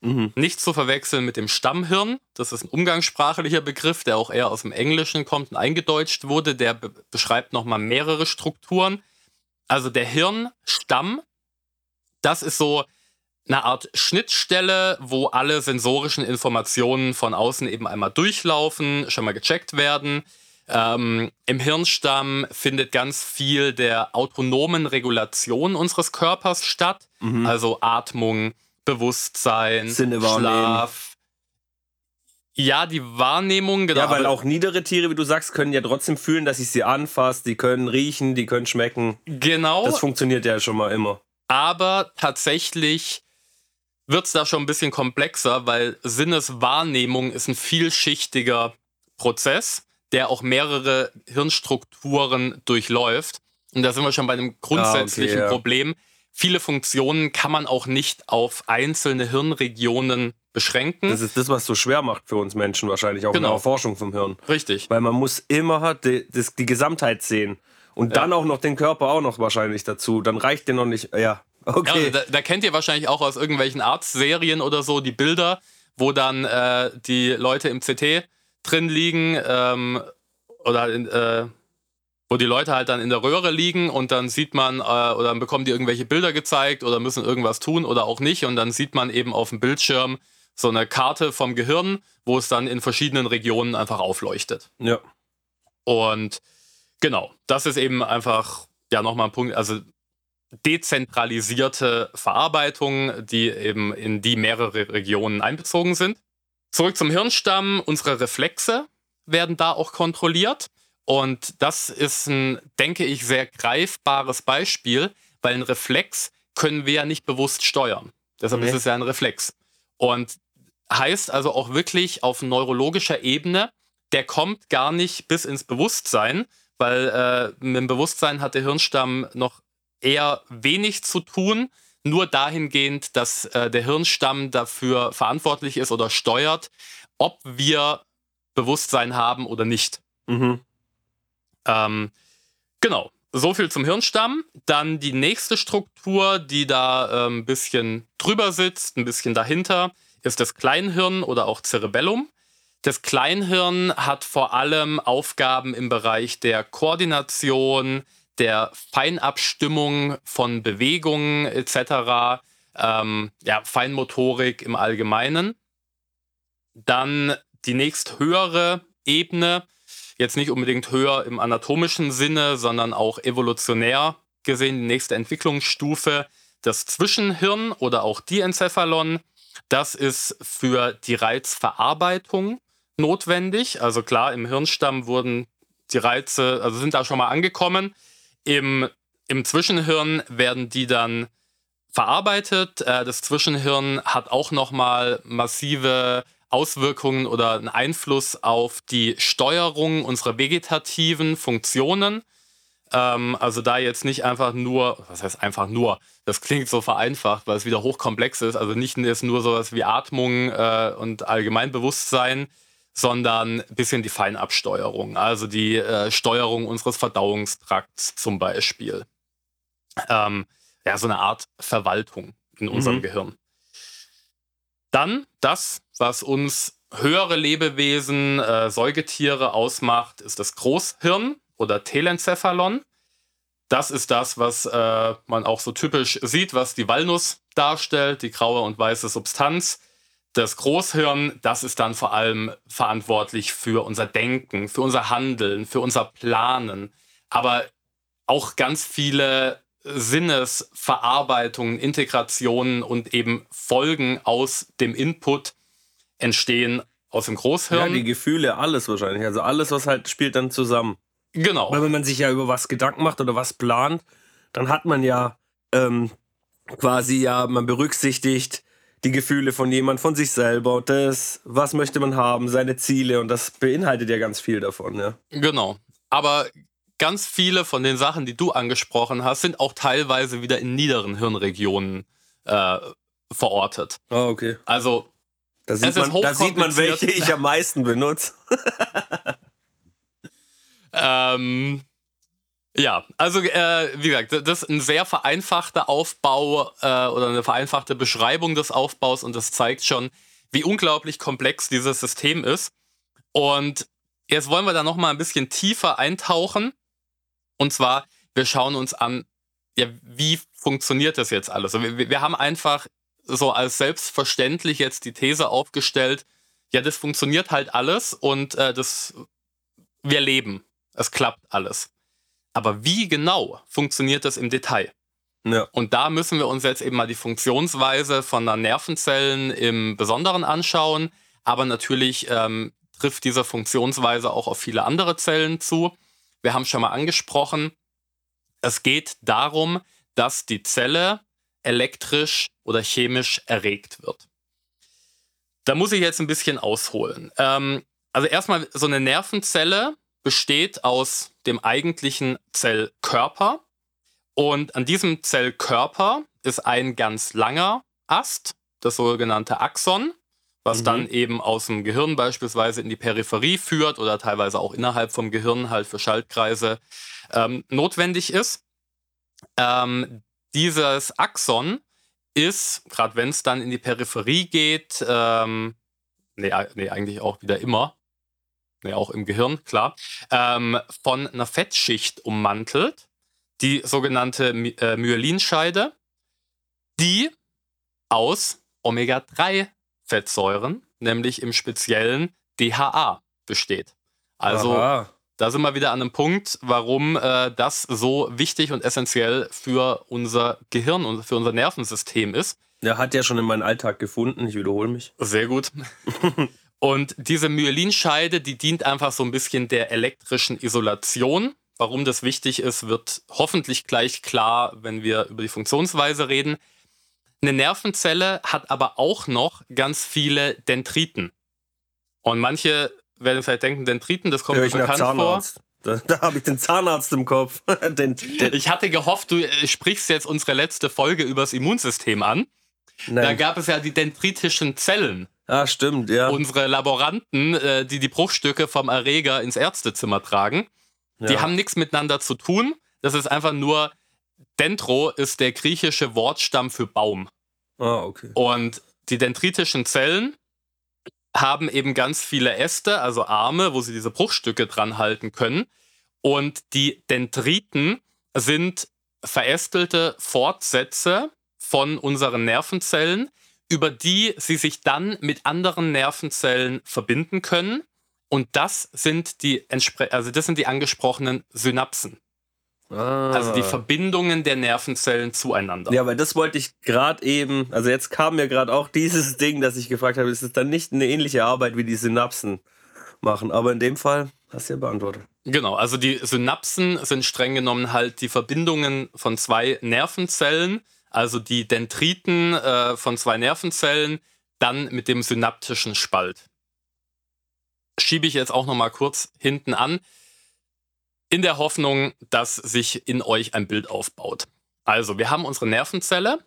Mhm. Nicht zu verwechseln mit dem Stammhirn. Das ist ein umgangssprachlicher Begriff, der auch eher aus dem Englischen kommt und eingedeutscht wurde. Der be beschreibt nochmal mehrere Strukturen. Also der Hirnstamm, das ist so eine Art Schnittstelle, wo alle sensorischen Informationen von außen eben einmal durchlaufen, schon mal gecheckt werden. Ähm, Im Hirnstamm findet ganz viel der autonomen Regulation unseres Körpers statt, mhm. also Atmung, Bewusstsein, Sinne Schlaf. Ja, die Wahrnehmung, genau. Ja, weil auch niedere Tiere, wie du sagst, können ja trotzdem fühlen, dass ich sie anfasse, die können riechen, die können schmecken. Genau. Das funktioniert ja schon mal immer. Aber tatsächlich wird es da schon ein bisschen komplexer, weil Sinneswahrnehmung ist ein vielschichtiger Prozess, der auch mehrere Hirnstrukturen durchläuft. Und da sind wir schon bei einem grundsätzlichen ah, okay. Problem viele Funktionen kann man auch nicht auf einzelne Hirnregionen beschränken. Das ist das, was so schwer macht für uns Menschen wahrscheinlich, auch genau. in der Forschung vom Hirn. Richtig. Weil man muss immer die, die, die Gesamtheit sehen. Und ja. dann auch noch den Körper auch noch wahrscheinlich dazu. Dann reicht der noch nicht. Ja, okay. Ja, da, da, kennt ihr wahrscheinlich auch aus irgendwelchen Arztserien oder so die Bilder, wo dann äh, die Leute im CT drin liegen ähm, oder in, äh, wo die Leute halt dann in der Röhre liegen und dann sieht man äh, oder dann bekommen die irgendwelche Bilder gezeigt oder müssen irgendwas tun oder auch nicht und dann sieht man eben auf dem Bildschirm so eine Karte vom Gehirn, wo es dann in verschiedenen Regionen einfach aufleuchtet. Ja. Und genau, das ist eben einfach ja nochmal ein Punkt, also dezentralisierte Verarbeitung, die eben in die mehrere Regionen einbezogen sind. Zurück zum Hirnstamm, unsere Reflexe werden da auch kontrolliert. Und das ist ein, denke ich, sehr greifbares Beispiel, weil ein Reflex können wir ja nicht bewusst steuern. Deshalb nee. ist es ja ein Reflex. Und heißt also auch wirklich auf neurologischer Ebene, der kommt gar nicht bis ins Bewusstsein, weil äh, mit dem Bewusstsein hat der Hirnstamm noch eher wenig zu tun, nur dahingehend, dass äh, der Hirnstamm dafür verantwortlich ist oder steuert, ob wir Bewusstsein haben oder nicht. Mhm. Ähm, genau, so viel zum Hirnstamm. Dann die nächste Struktur, die da ein ähm, bisschen drüber sitzt, ein bisschen dahinter, ist das Kleinhirn oder auch Cerebellum. Das Kleinhirn hat vor allem Aufgaben im Bereich der Koordination, der Feinabstimmung von Bewegungen etc., ähm, ja, Feinmotorik im Allgemeinen. Dann die nächst höhere Ebene Jetzt nicht unbedingt höher im anatomischen Sinne, sondern auch evolutionär gesehen die nächste Entwicklungsstufe, das Zwischenhirn oder auch Diencephalon. Das ist für die Reizverarbeitung notwendig. Also klar, im Hirnstamm wurden die Reize, also sind da schon mal angekommen. Im, im Zwischenhirn werden die dann verarbeitet. Äh, das Zwischenhirn hat auch nochmal massive Auswirkungen oder einen Einfluss auf die Steuerung unserer vegetativen Funktionen. Ähm, also da jetzt nicht einfach nur, was heißt einfach nur, das klingt so vereinfacht, weil es wieder hochkomplex ist, also nicht jetzt nur sowas wie Atmung äh, und Allgemeinbewusstsein, sondern ein bisschen die Feinabsteuerung, also die äh, Steuerung unseres Verdauungstrakts zum Beispiel. Ähm, ja, so eine Art Verwaltung in unserem mhm. Gehirn. Dann das, was uns höhere Lebewesen, äh, Säugetiere ausmacht, ist das Großhirn oder Telencephalon. Das ist das, was äh, man auch so typisch sieht, was die Walnuss darstellt, die graue und weiße Substanz. Das Großhirn, das ist dann vor allem verantwortlich für unser Denken, für unser Handeln, für unser Planen, aber auch ganz viele Sinnesverarbeitungen, Integrationen und eben Folgen aus dem Input entstehen aus dem Großhirn. Ja, die Gefühle, alles wahrscheinlich. Also alles, was halt spielt dann zusammen. Genau. Weil wenn man sich ja über was Gedanken macht oder was plant, dann hat man ja ähm, quasi ja, man berücksichtigt die Gefühle von jemand, von sich selber, das, was möchte man haben, seine Ziele und das beinhaltet ja ganz viel davon, ja. Genau. Aber ganz viele von den Sachen, die du angesprochen hast, sind auch teilweise wieder in niederen Hirnregionen äh, verortet. Ah, oh, okay. Also, da sieht, man, da sieht man, welche ich am meisten benutze. ähm, ja, also äh, wie gesagt, das ist ein sehr vereinfachter Aufbau äh, oder eine vereinfachte Beschreibung des Aufbaus und das zeigt schon, wie unglaublich komplex dieses System ist. Und jetzt wollen wir da noch mal ein bisschen tiefer eintauchen und zwar, wir schauen uns an, ja, wie funktioniert das jetzt alles? Also wir, wir haben einfach so als selbstverständlich jetzt die These aufgestellt, ja, das funktioniert halt alles und äh, das, wir leben. Es klappt alles. Aber wie genau funktioniert das im Detail? Ja. Und da müssen wir uns jetzt eben mal die Funktionsweise von der Nervenzellen im Besonderen anschauen. Aber natürlich ähm, trifft diese Funktionsweise auch auf viele andere Zellen zu. Wir haben schon mal angesprochen, es geht darum, dass die Zelle elektrisch oder chemisch erregt wird. Da muss ich jetzt ein bisschen ausholen. Ähm, also erstmal, so eine Nervenzelle besteht aus dem eigentlichen Zellkörper. Und an diesem Zellkörper ist ein ganz langer Ast, das sogenannte Axon was mhm. dann eben aus dem Gehirn beispielsweise in die Peripherie führt oder teilweise auch innerhalb vom Gehirn halt für Schaltkreise ähm, notwendig ist. Ähm, dieses Axon ist, gerade wenn es dann in die Peripherie geht, ähm, nee, nee, eigentlich auch wieder immer, nee, auch im Gehirn, klar, ähm, von einer Fettschicht ummantelt, die sogenannte My äh, Myelinscheide, die aus Omega-3 Fettsäuren, nämlich im speziellen DHA besteht. Also Aha. da sind wir wieder an einem Punkt, warum äh, das so wichtig und essentiell für unser Gehirn und für unser Nervensystem ist. Ja, hat ja schon in meinen Alltag gefunden, ich wiederhole mich. Sehr gut. und diese Myelinscheide, die dient einfach so ein bisschen der elektrischen Isolation. Warum das wichtig ist, wird hoffentlich gleich klar, wenn wir über die Funktionsweise reden. Eine Nervenzelle hat aber auch noch ganz viele Dendriten. Und manche werden vielleicht denken, Dendriten, das kommt mir bekannt vor. Da, da habe ich den Zahnarzt im Kopf. den, den. Ich hatte gehofft, du äh, sprichst jetzt unsere letzte Folge übers Immunsystem an. Nein. Da gab es ja die dendritischen Zellen. Ah, stimmt, ja. Unsere Laboranten, äh, die die Bruchstücke vom Erreger ins Ärztezimmer tragen, ja. die haben nichts miteinander zu tun. Das ist einfach nur Dendro ist der griechische Wortstamm für Baum. Ah, okay. Und die dendritischen Zellen haben eben ganz viele Äste, also Arme, wo sie diese Bruchstücke dran halten können. Und die Dendriten sind verästelte Fortsätze von unseren Nervenzellen, über die sie sich dann mit anderen Nervenzellen verbinden können. Und das sind die, also das sind die angesprochenen Synapsen. Ah. Also die Verbindungen der Nervenzellen zueinander. Ja, weil das wollte ich gerade eben, also jetzt kam mir gerade auch dieses Ding, dass ich gefragt habe, ist es dann nicht eine ähnliche Arbeit wie die Synapsen machen? Aber in dem Fall hast du ja beantwortet. Genau, also die Synapsen sind streng genommen halt die Verbindungen von zwei Nervenzellen, also die Dendriten äh, von zwei Nervenzellen, dann mit dem synaptischen Spalt. Schiebe ich jetzt auch noch mal kurz hinten an in der Hoffnung, dass sich in euch ein Bild aufbaut. Also, wir haben unsere Nervenzelle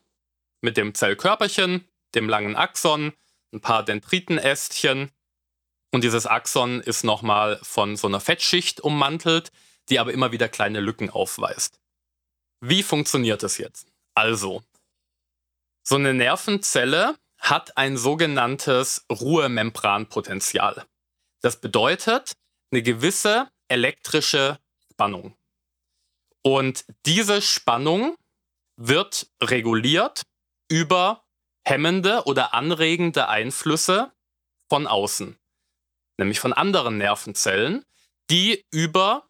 mit dem Zellkörperchen, dem langen Axon, ein paar Dendritenästchen und dieses Axon ist nochmal von so einer Fettschicht ummantelt, die aber immer wieder kleine Lücken aufweist. Wie funktioniert das jetzt? Also, so eine Nervenzelle hat ein sogenanntes Ruhemembranpotenzial. Das bedeutet, eine gewisse elektrische Spannung. Und diese Spannung wird reguliert über hemmende oder anregende Einflüsse von außen, nämlich von anderen Nervenzellen, die über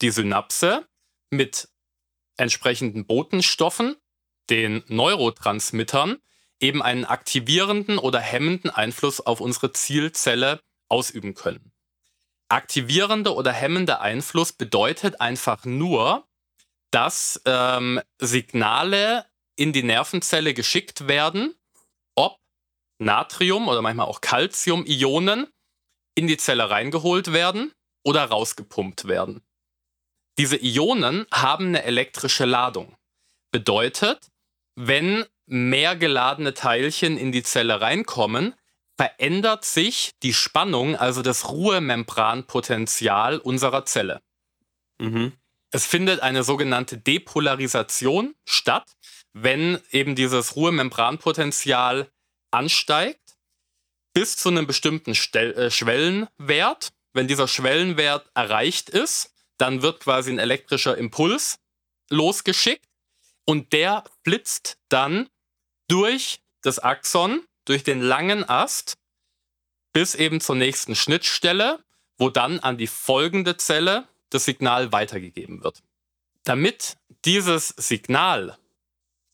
die Synapse mit entsprechenden Botenstoffen, den Neurotransmittern, eben einen aktivierenden oder hemmenden Einfluss auf unsere Zielzelle ausüben können aktivierende oder hemmende Einfluss bedeutet einfach nur, dass ähm, Signale in die Nervenzelle geschickt werden, ob Natrium oder manchmal auch Calcium-Ionen in die Zelle reingeholt werden oder rausgepumpt werden. Diese Ionen haben eine elektrische Ladung. Bedeutet, wenn mehr geladene Teilchen in die Zelle reinkommen, verändert sich die Spannung, also das Ruhemembranpotenzial unserer Zelle. Mhm. Es findet eine sogenannte Depolarisation statt, wenn eben dieses Ruhemembranpotenzial ansteigt bis zu einem bestimmten Stel äh, Schwellenwert. Wenn dieser Schwellenwert erreicht ist, dann wird quasi ein elektrischer Impuls losgeschickt und der flitzt dann durch das Axon durch den langen Ast bis eben zur nächsten Schnittstelle, wo dann an die folgende Zelle das Signal weitergegeben wird. Damit dieses Signal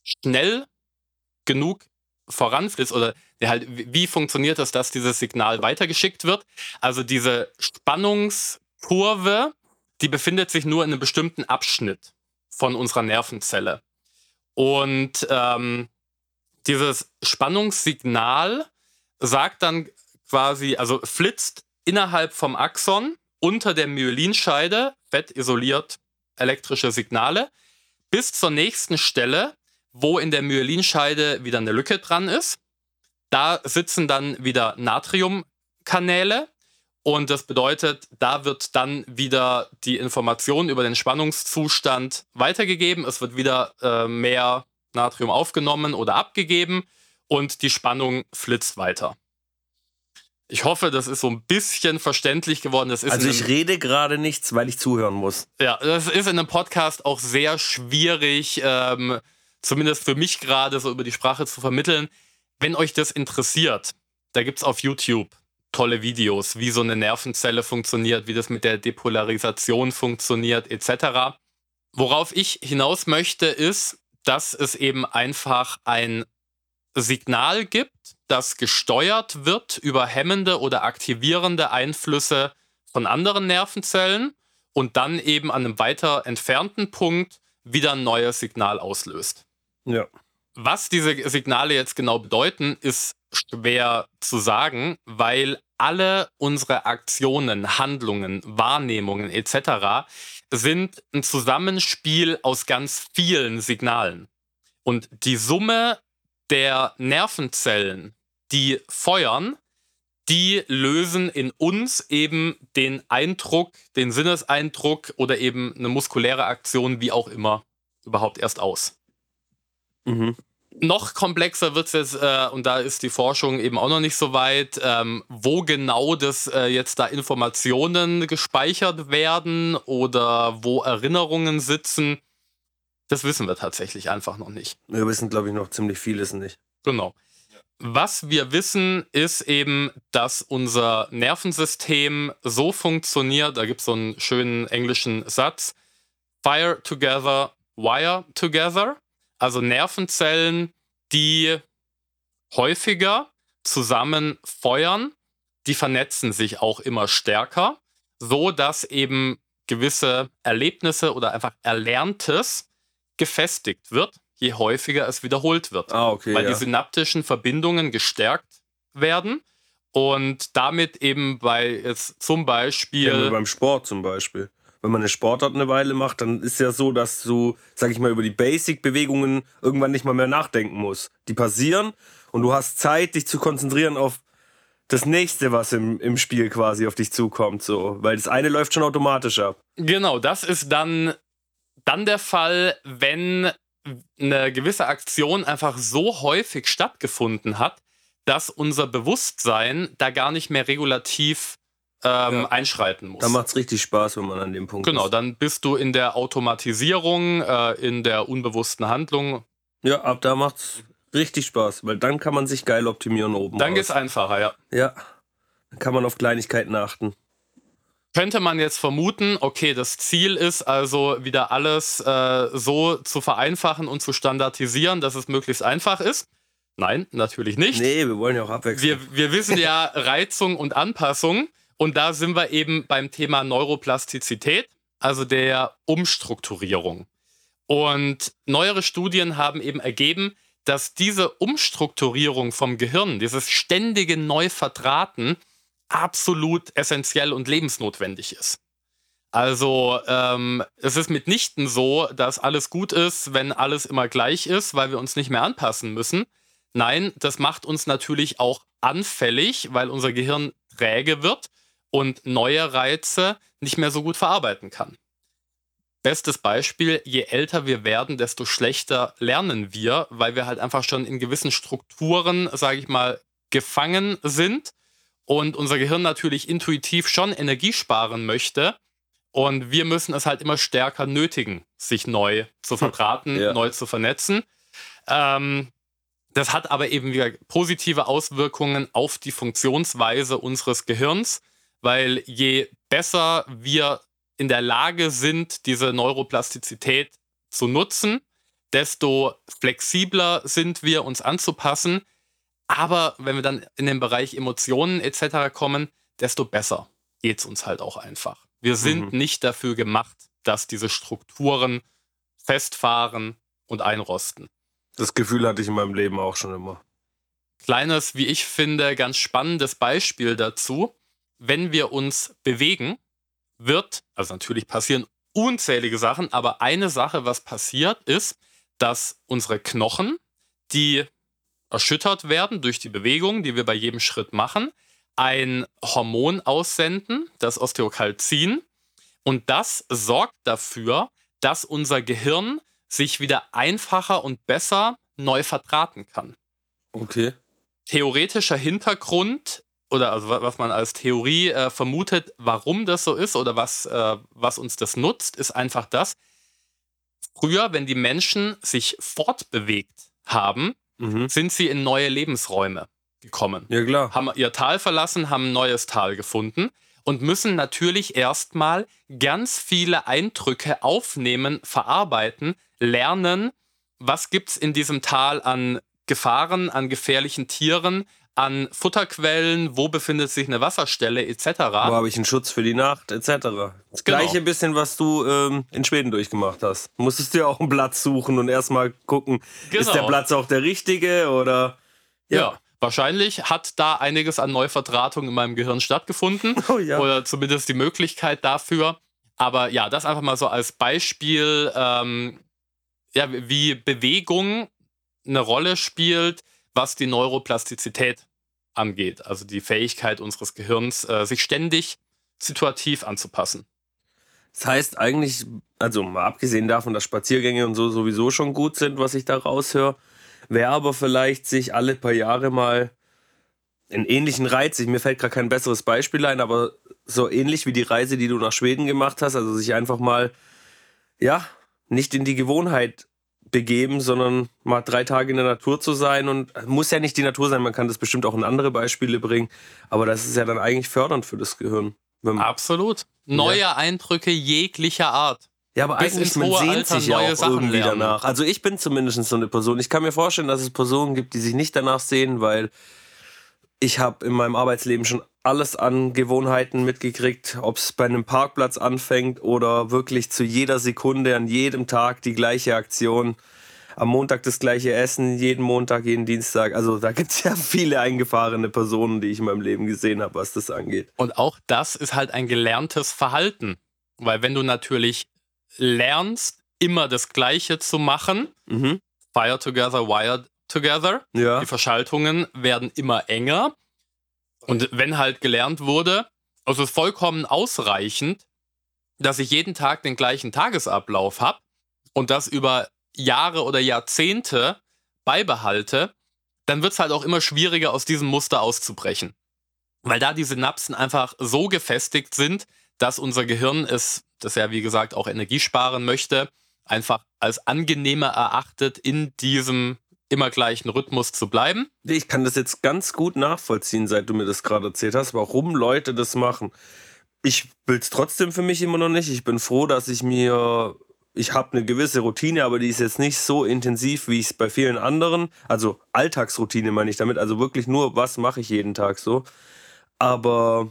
schnell genug voranfließt oder halt, wie funktioniert das, dass dieses Signal weitergeschickt wird? Also diese Spannungskurve, die befindet sich nur in einem bestimmten Abschnitt von unserer Nervenzelle. Und ähm, dieses Spannungssignal sagt dann quasi, also flitzt innerhalb vom Axon unter der Myelinscheide, fett isoliert elektrische Signale, bis zur nächsten Stelle, wo in der Myelinscheide wieder eine Lücke dran ist. Da sitzen dann wieder Natriumkanäle und das bedeutet, da wird dann wieder die Information über den Spannungszustand weitergegeben. Es wird wieder äh, mehr Natrium aufgenommen oder abgegeben und die Spannung flitzt weiter. Ich hoffe, das ist so ein bisschen verständlich geworden. also ich rede gerade nichts, weil ich zuhören muss. Ja, das ist in einem Podcast auch sehr schwierig, ähm, zumindest für mich gerade so über die Sprache zu vermitteln. Wenn euch das interessiert, da gibt es auf YouTube tolle Videos, wie so eine Nervenzelle funktioniert, wie das mit der Depolarisation funktioniert, etc. Worauf ich hinaus möchte, ist, dass es eben einfach ein Signal gibt, das gesteuert wird über hemmende oder aktivierende Einflüsse von anderen Nervenzellen und dann eben an einem weiter entfernten Punkt wieder ein neues Signal auslöst. Ja. Was diese Signale jetzt genau bedeuten, ist schwer zu sagen, weil alle unsere Aktionen, Handlungen, Wahrnehmungen etc. sind ein Zusammenspiel aus ganz vielen Signalen. Und die Summe der Nervenzellen, die feuern, die lösen in uns eben den Eindruck, den Sinneseindruck oder eben eine muskuläre Aktion, wie auch immer, überhaupt erst aus. Mhm noch komplexer wird es jetzt, äh, und da ist die Forschung eben auch noch nicht so weit, ähm, wo genau das äh, jetzt da Informationen gespeichert werden oder wo Erinnerungen sitzen. Das wissen wir tatsächlich einfach noch nicht. Wir wissen, glaube ich, noch ziemlich vieles nicht. Genau. Was wir wissen, ist eben, dass unser Nervensystem so funktioniert, da gibt es so einen schönen englischen Satz, Fire together, wire together. Also Nervenzellen, die häufiger zusammen feuern, die vernetzen sich auch immer stärker, so dass eben gewisse Erlebnisse oder einfach Erlerntes gefestigt wird je häufiger es wiederholt wird. Ah, okay. Weil ja. die synaptischen Verbindungen gestärkt werden und damit eben bei jetzt zum Beispiel. Ja, beim Sport zum Beispiel. Wenn man eine Sportart eine Weile macht, dann ist ja so, dass du, sag ich mal, über die Basic-Bewegungen irgendwann nicht mal mehr nachdenken musst. Die passieren und du hast Zeit, dich zu konzentrieren auf das nächste, was im, im Spiel quasi auf dich zukommt, so. Weil das eine läuft schon automatisch ab. Genau, das ist dann, dann der Fall, wenn eine gewisse Aktion einfach so häufig stattgefunden hat, dass unser Bewusstsein da gar nicht mehr regulativ ähm, ja. einschreiten muss. Da macht es richtig Spaß, wenn man an dem Punkt genau, ist. Genau, dann bist du in der Automatisierung, äh, in der unbewussten Handlung. Ja, ab da macht es richtig Spaß, weil dann kann man sich geil optimieren oben. Dann geht es einfacher, ja. Ja, dann kann man auf Kleinigkeiten achten könnte man jetzt vermuten, okay, das Ziel ist also wieder alles äh, so zu vereinfachen und zu standardisieren, dass es möglichst einfach ist. Nein, natürlich nicht. Nee, wir wollen ja auch abwechseln. Wir, wir wissen ja Reizung und Anpassung und da sind wir eben beim Thema Neuroplastizität, also der Umstrukturierung. Und neuere Studien haben eben ergeben, dass diese Umstrukturierung vom Gehirn, dieses ständige Neuverdrahten, absolut essentiell und lebensnotwendig ist. Also ähm, es ist mitnichten so, dass alles gut ist, wenn alles immer gleich ist, weil wir uns nicht mehr anpassen müssen. Nein, das macht uns natürlich auch anfällig, weil unser Gehirn träge wird und neue Reize nicht mehr so gut verarbeiten kann. Bestes Beispiel, je älter wir werden, desto schlechter lernen wir, weil wir halt einfach schon in gewissen Strukturen, sage ich mal, gefangen sind und unser Gehirn natürlich intuitiv schon Energie sparen möchte. Und wir müssen es halt immer stärker nötigen, sich neu zu hm. verdrahten, ja. neu zu vernetzen. Ähm, das hat aber eben wieder positive Auswirkungen auf die Funktionsweise unseres Gehirns, weil je besser wir in der Lage sind, diese Neuroplastizität zu nutzen, desto flexibler sind wir, uns anzupassen, aber wenn wir dann in den Bereich Emotionen etc. kommen, desto besser geht es uns halt auch einfach. Wir sind mhm. nicht dafür gemacht, dass diese Strukturen festfahren und einrosten. Das Gefühl hatte ich in meinem Leben auch schon immer. Kleines, wie ich finde, ganz spannendes Beispiel dazu. Wenn wir uns bewegen, wird, also natürlich passieren unzählige Sachen, aber eine Sache, was passiert, ist, dass unsere Knochen, die erschüttert werden durch die Bewegung, die wir bei jedem Schritt machen, ein Hormon aussenden, das Osteokalzin. Und das sorgt dafür, dass unser Gehirn sich wieder einfacher und besser neu verdrahten kann. Okay. Theoretischer Hintergrund oder also was man als Theorie äh, vermutet, warum das so ist oder was, äh, was uns das nutzt, ist einfach das. Früher, wenn die Menschen sich fortbewegt haben, mhm. sind sie in neue Lebensräume gekommen. Ja, klar. Haben ihr Tal verlassen, haben ein neues Tal gefunden und müssen natürlich erstmal ganz viele Eindrücke aufnehmen, verarbeiten, lernen, was gibt es in diesem Tal an Gefahren, an gefährlichen Tieren, an Futterquellen, wo befindet sich eine Wasserstelle etc. Wo habe ich einen Schutz für die Nacht etc. Das genau. gleiche bisschen, was du ähm, in Schweden durchgemacht hast. Musstest du ja auch einen Platz suchen und erstmal gucken, genau. ist der genau. Platz auch der richtige oder ja. ja. Wahrscheinlich hat da einiges an Neuverdrahtung in meinem Gehirn stattgefunden. Oh, ja. Oder zumindest die Möglichkeit dafür. Aber ja, das einfach mal so als Beispiel, ähm, ja, wie Bewegung eine Rolle spielt, was die Neuroplastizität angeht, also die Fähigkeit unseres Gehirns, äh, sich ständig situativ anzupassen. Das heißt eigentlich, also mal abgesehen davon, dass Spaziergänge und so sowieso schon gut sind, was ich da raushöre, wäre aber vielleicht sich alle paar Jahre mal einen ähnlichen Reiz, mir fällt gerade kein besseres Beispiel ein, aber so ähnlich wie die Reise, die du nach Schweden gemacht hast, also sich einfach mal, ja, nicht in die Gewohnheit begeben, sondern mal drei Tage in der Natur zu sein und muss ja nicht die Natur sein, man kann das bestimmt auch in andere Beispiele bringen, aber das ist ja dann eigentlich fördernd für das Gehirn. Absolut. Neue ja. Eindrücke jeglicher Art. Ja, aber Bis eigentlich man sehnt Alter sich ja auch Sachen irgendwie lernen. danach. Also ich bin zumindest so eine Person. Ich kann mir vorstellen, dass es Personen gibt, die sich nicht danach sehen, weil ich habe in meinem Arbeitsleben schon alles an Gewohnheiten mitgekriegt, ob es bei einem Parkplatz anfängt oder wirklich zu jeder Sekunde, an jedem Tag die gleiche Aktion. Am Montag das gleiche Essen, jeden Montag, jeden Dienstag. Also da gibt es ja viele eingefahrene Personen, die ich in meinem Leben gesehen habe, was das angeht. Und auch das ist halt ein gelerntes Verhalten. Weil wenn du natürlich lernst, immer das Gleiche zu machen, mhm. Fire Together, Wired Together, ja. die Verschaltungen werden immer enger. Und wenn halt gelernt wurde, also es ist vollkommen ausreichend, dass ich jeden Tag den gleichen Tagesablauf habe und das über Jahre oder Jahrzehnte beibehalte, dann wird es halt auch immer schwieriger, aus diesem Muster auszubrechen. Weil da die Synapsen einfach so gefestigt sind, dass unser Gehirn es, das ja wie gesagt auch Energie sparen möchte, einfach als angenehmer erachtet, in diesem immer gleichen Rhythmus zu bleiben. Ich kann das jetzt ganz gut nachvollziehen, seit du mir das gerade erzählt hast, warum Leute das machen. Ich will es trotzdem für mich immer noch nicht. Ich bin froh, dass ich mir ich habe eine gewisse Routine, aber die ist jetzt nicht so intensiv, wie ich es bei vielen anderen, also Alltagsroutine meine ich damit, also wirklich nur, was mache ich jeden Tag so. Aber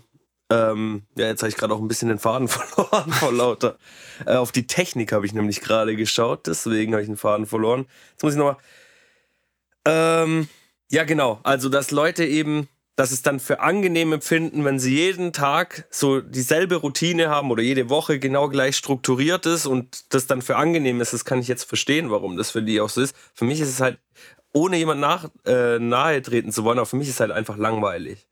ähm, ja, jetzt habe ich gerade auch ein bisschen den Faden verloren vor lauter. Äh, auf die Technik habe ich nämlich gerade geschaut, deswegen habe ich den Faden verloren. Jetzt muss ich nochmal. Ähm, ja, genau. Also, dass Leute eben, dass es dann für angenehm empfinden, wenn sie jeden Tag so dieselbe Routine haben oder jede Woche genau gleich strukturiert ist und das dann für angenehm ist, das kann ich jetzt verstehen, warum das für die auch so ist. Für mich ist es halt, ohne jemand nach, äh, nahe treten zu wollen, aber für mich ist es halt einfach langweilig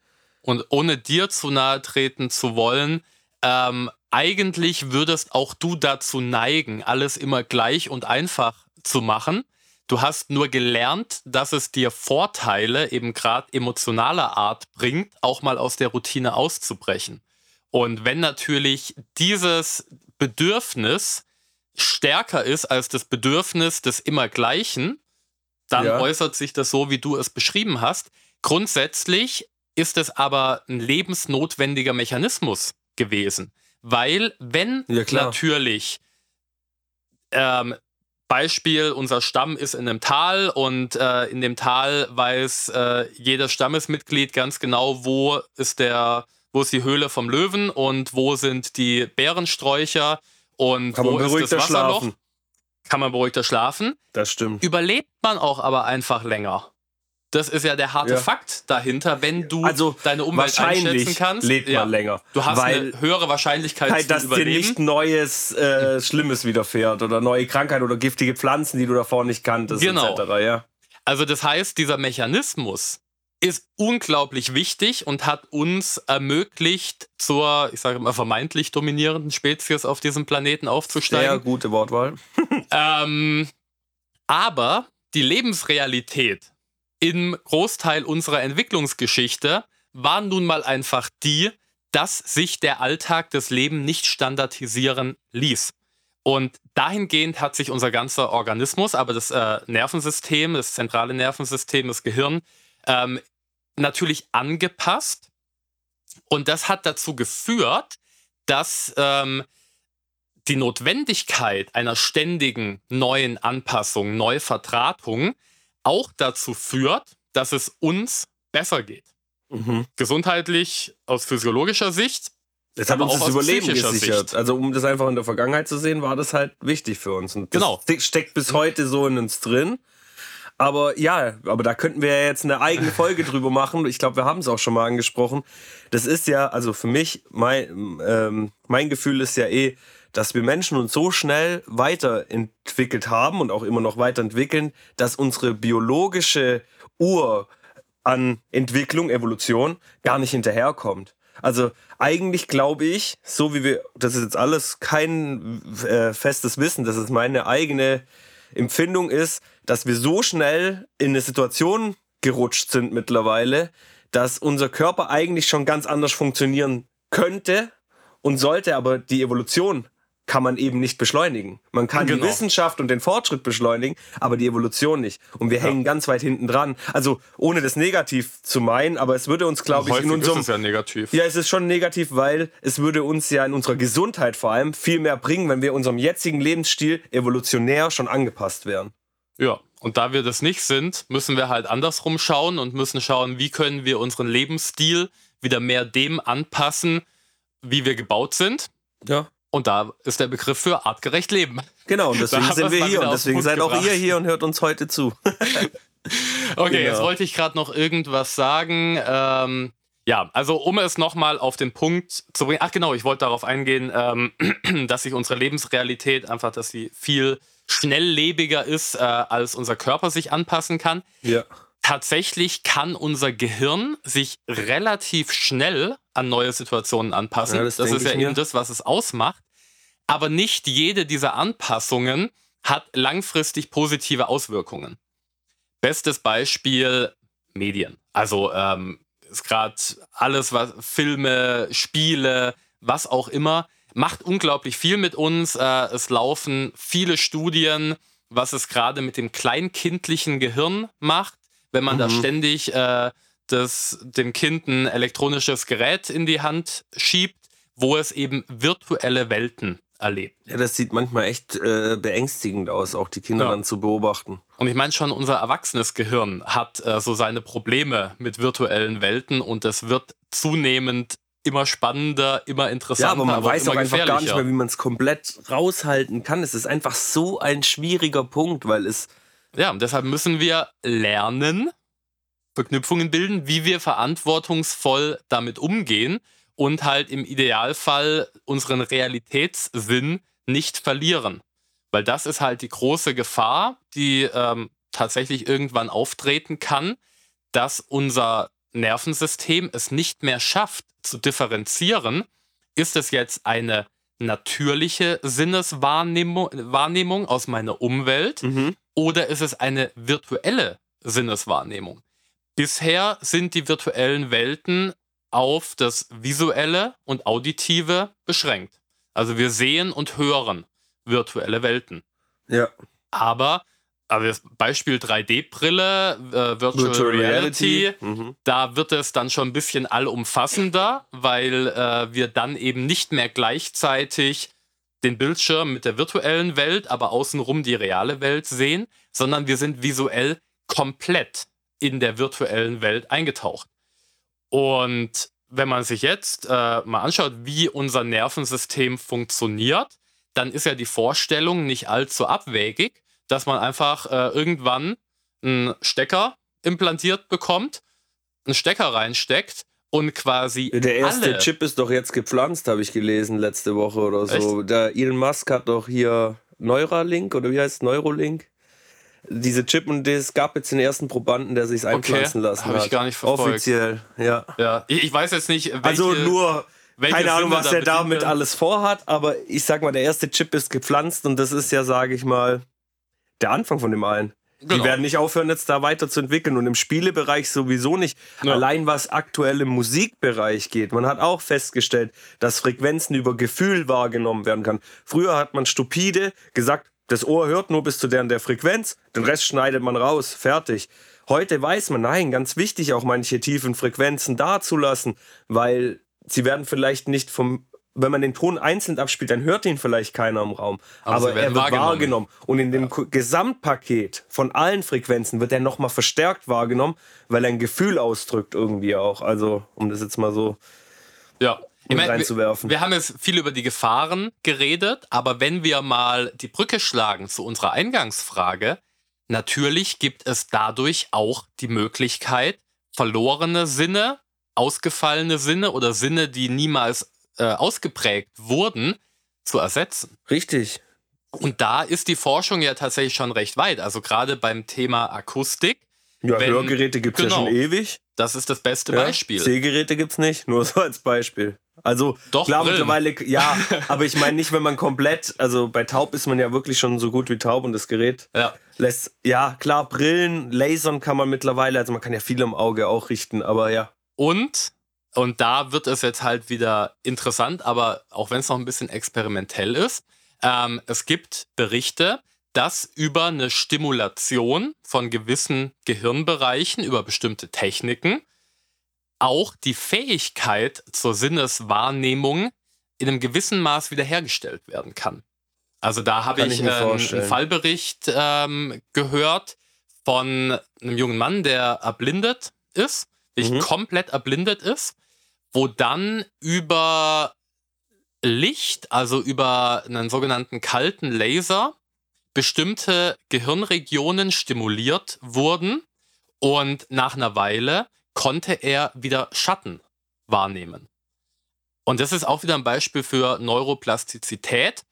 und ohne dir zu nahe treten zu wollen, ähm, eigentlich würdest auch du dazu neigen, alles immer gleich und einfach zu machen. Du hast nur gelernt, dass es dir Vorteile eben gerade emotionaler Art bringt, auch mal aus der Routine auszubrechen. Und wenn natürlich dieses Bedürfnis stärker ist als das Bedürfnis des Immergleichen, dann ja. äußert sich das so, wie du es beschrieben hast. Grundsätzlich ist es aber ein lebensnotwendiger Mechanismus gewesen. Weil, wenn ja, natürlich, ähm, Beispiel, unser Stamm ist in einem Tal und äh, in dem Tal weiß äh, jedes Stammesmitglied ganz genau, wo ist der, wo ist die Höhle vom Löwen und wo sind die Bärensträucher und Kann wo ist das Wasserloch. Schlafen. Kann man beruhigter schlafen. Das stimmt. Überlebt man auch aber einfach länger. Das ist ja der harte ja. Fakt dahinter, wenn du also deine Umwelt einschätzen kannst. lebt man ja. länger. Du hast weil, eine höhere Wahrscheinlichkeit halt, dass dir nicht Neues äh, Schlimmes widerfährt oder neue Krankheiten oder giftige Pflanzen, die du davor nicht kanntest, genau. etc. Ja. Also das heißt, dieser Mechanismus ist unglaublich wichtig und hat uns ermöglicht, zur, ich sage mal, vermeintlich dominierenden Spezies auf diesem Planeten aufzusteigen. Sehr gute Wortwahl. ähm, aber die Lebensrealität im Großteil unserer Entwicklungsgeschichte war nun mal einfach die, dass sich der Alltag des Lebens nicht standardisieren ließ. Und dahingehend hat sich unser ganzer Organismus, aber das äh, Nervensystem, das zentrale Nervensystem, das Gehirn, ähm, natürlich angepasst. Und das hat dazu geführt, dass ähm, die Notwendigkeit einer ständigen neuen Anpassung, Neuvertratung auch dazu führt, dass es uns besser geht. Mhm. Gesundheitlich aus physiologischer Sicht. Das hat uns das Überleben gesichert. Sicht. Also um das einfach in der Vergangenheit zu sehen, war das halt wichtig für uns. Und das genau. steckt bis heute so in uns drin. Aber ja, aber da könnten wir ja jetzt eine eigene Folge drüber machen. Ich glaube, wir haben es auch schon mal angesprochen. Das ist ja, also für mich, mein, ähm, mein Gefühl ist ja eh, dass wir Menschen uns so schnell weiterentwickelt haben und auch immer noch weiterentwickeln, dass unsere biologische Uhr an Entwicklung, Evolution gar nicht hinterherkommt. Also eigentlich glaube ich, so wie wir, das ist jetzt alles kein äh, festes Wissen, das ist meine eigene Empfindung ist, dass wir so schnell in eine Situation gerutscht sind mittlerweile, dass unser Körper eigentlich schon ganz anders funktionieren könnte und sollte, aber die Evolution kann man eben nicht beschleunigen. Man kann Genau. die Wissenschaft und den Fortschritt beschleunigen, aber die Evolution nicht. Und wir hängen ganz weit hinten dran. Also ohne das negativ zu meinen, aber es würde uns, glaube ich, in unserem ist es ja negativ. ja, es ist schon negativ, weil es würde uns ja in unserer Gesundheit vor allem viel mehr bringen, wenn wir unserem jetzigen Lebensstil evolutionär schon angepasst wären. Ja, und da wir das nicht sind, müssen wir halt andersrum schauen und müssen schauen, wie können wir unseren Lebensstil wieder mehr dem anpassen, wie wir gebaut sind. Ja. Und da ist der Begriff für artgerecht leben. Genau, und deswegen sind wir hier und deswegen seid auch ihr hier und hört uns heute zu. Okay, jetzt Genau. wollte ich gerade noch irgendwas sagen. Ähm, ja, also um es nochmal auf den Punkt zu bringen. Ach genau, ich wollte darauf eingehen, ähm, dass sich unsere Lebensrealität einfach, dass sie viel schnelllebiger ist, äh, als unser Körper sich anpassen kann. Ja. Tatsächlich kann unser Gehirn sich relativ schnell an neue Situationen anpassen. Ja, das das ist ja eben das, was es ausmacht. Aber nicht jede dieser Anpassungen hat langfristig positive Auswirkungen. Bestes Beispiel Medien. Also ähm, ist gerade alles, was Filme, Spiele, was auch immer, macht unglaublich viel mit uns. Äh, es laufen viele Studien, was es gerade mit dem kleinkindlichen Gehirn macht, wenn man da Mhm. ständig äh, das, dem Kind ein elektronisches Gerät in die Hand schiebt, wo es eben virtuelle Welten erlebt. ja, das sieht manchmal echt äh, beängstigend aus, auch die Kinder Ja. dann zu beobachten. Und ich meine schon, unser erwachsenes Gehirn hat äh, so seine Probleme mit virtuellen Welten und es wird zunehmend immer spannender, immer interessanter. Ja, aber man weiß immer auch einfach gar nicht mehr, wie man es komplett raushalten kann. Es ist einfach so ein schwieriger Punkt, weil es Ja, und deshalb müssen wir lernen, Verknüpfungen bilden, wie wir verantwortungsvoll damit umgehen und halt im Idealfall unseren Realitätssinn nicht verlieren. Weil das ist halt die große Gefahr, die ähm, tatsächlich irgendwann auftreten kann, dass unser Nervensystem es nicht mehr schafft zu differenzieren. Ist es jetzt eine natürliche Sinneswahrnehmung Wahrnehmung aus meiner Umwelt oder ist es eine virtuelle Sinneswahrnehmung? Bisher sind die virtuellen Welten auf das Visuelle und Auditive beschränkt. Also wir sehen und hören virtuelle Welten. ja. Aber, aber das Beispiel 3D-Brille, äh, Virtual, Reality, Mhm. da wird es dann schon ein bisschen allumfassender, weil äh, wir dann eben nicht mehr gleichzeitig den Bildschirm mit der virtuellen Welt, aber außenrum die reale Welt sehen, sondern wir sind visuell komplett in der virtuellen Welt eingetaucht. Und wenn man sich jetzt äh, mal anschaut, wie unser Nervensystem funktioniert, dann ist ja die Vorstellung nicht allzu abwegig, dass man einfach äh, irgendwann einen Stecker implantiert bekommt, einen Stecker reinsteckt und quasi Der erste alle, Chip ist doch jetzt gepflanzt, habe ich gelesen letzte Woche oder so. Der Elon Musk hat doch hier Neuralink oder wie heißt es? Neurolink? Diese Chip und es gab jetzt den ersten Probanden, der sich einpflanzen lassen hab ich hat. gar nicht verfolgt. Offiziell, ja. ja, ich, ich weiß jetzt nicht, welche, Also nur, welche keine Ahnung, was er damit werden. alles vorhat, aber ich sag mal, der erste Chip ist gepflanzt und das ist ja, sage ich mal, der Anfang von dem allen. Die Genau. werden nicht aufhören, jetzt da weiterzuentwickeln und im Spielebereich sowieso nicht. Ja. Allein was aktuell im Musikbereich geht. Man hat auch festgestellt, dass Frequenzen über Gefühl wahrgenommen werden kann. Früher hat man stupide gesagt, das Ohr hört nur bis zu der und der Frequenz, den Rest schneidet man raus, fertig. Heute weiß man, nein, ganz wichtig, auch manche tiefen Frequenzen dazulassen, weil sie werden vielleicht nicht vom, wenn man den Ton einzeln abspielt, dann hört ihn vielleicht keiner im Raum. Aber Aber, er wird wahrgenommen. wahrgenommen. Und in dem Ko- Gesamtpaket von allen Frequenzen wird er nochmal verstärkt wahrgenommen, weil er ein Gefühl ausdrückt irgendwie auch. Also, um das jetzt mal so Ja. Ich mit mein, wir, reinzuwerfen. wir haben jetzt viel über die Gefahren geredet, aber wenn wir mal die Brücke schlagen zu unserer Eingangsfrage, natürlich gibt es dadurch auch die Möglichkeit, verlorene Sinne, ausgefallene Sinne oder Sinne, die niemals äh, ausgeprägt wurden, zu ersetzen. Richtig. Und da ist die Forschung ja tatsächlich schon recht weit. Also gerade beim Thema Akustik, Ja, Wenn- Hörgeräte gibt es genau. ja schon ewig. das ist das beste Ja, Beispiel. Sehgeräte gibt es nicht, nur so als Beispiel. Also Doch, klar, Brillen. mittlerweile, ja, aber ich meine nicht, wenn man komplett, also bei taub ist man ja wirklich schon so gut wie taub und das Gerät Ja. lässt, ja klar, Brillen, Lasern kann man mittlerweile, also man kann ja viel im Auge auch richten, aber ja. Und, und da wird es jetzt halt wieder interessant, aber auch wenn es noch ein bisschen experimentell ist, Ähm, es gibt Berichte, dass über eine Stimulation von gewissen Gehirnbereichen, über bestimmte Techniken, auch die Fähigkeit zur Sinneswahrnehmung in einem gewissen Maß wiederhergestellt werden kann. Also da habe ich, ich äh, einen Fallbericht ähm, gehört von einem jungen Mann, der erblindet ist, der mhm. komplett erblindet ist, wo dann über Licht, also über einen sogenannten kalten Laser, bestimmte Gehirnregionen stimuliert wurden und nach einer Weile konnte er wieder Schatten wahrnehmen. Und das ist auch wieder ein Beispiel für Neuroplastizität.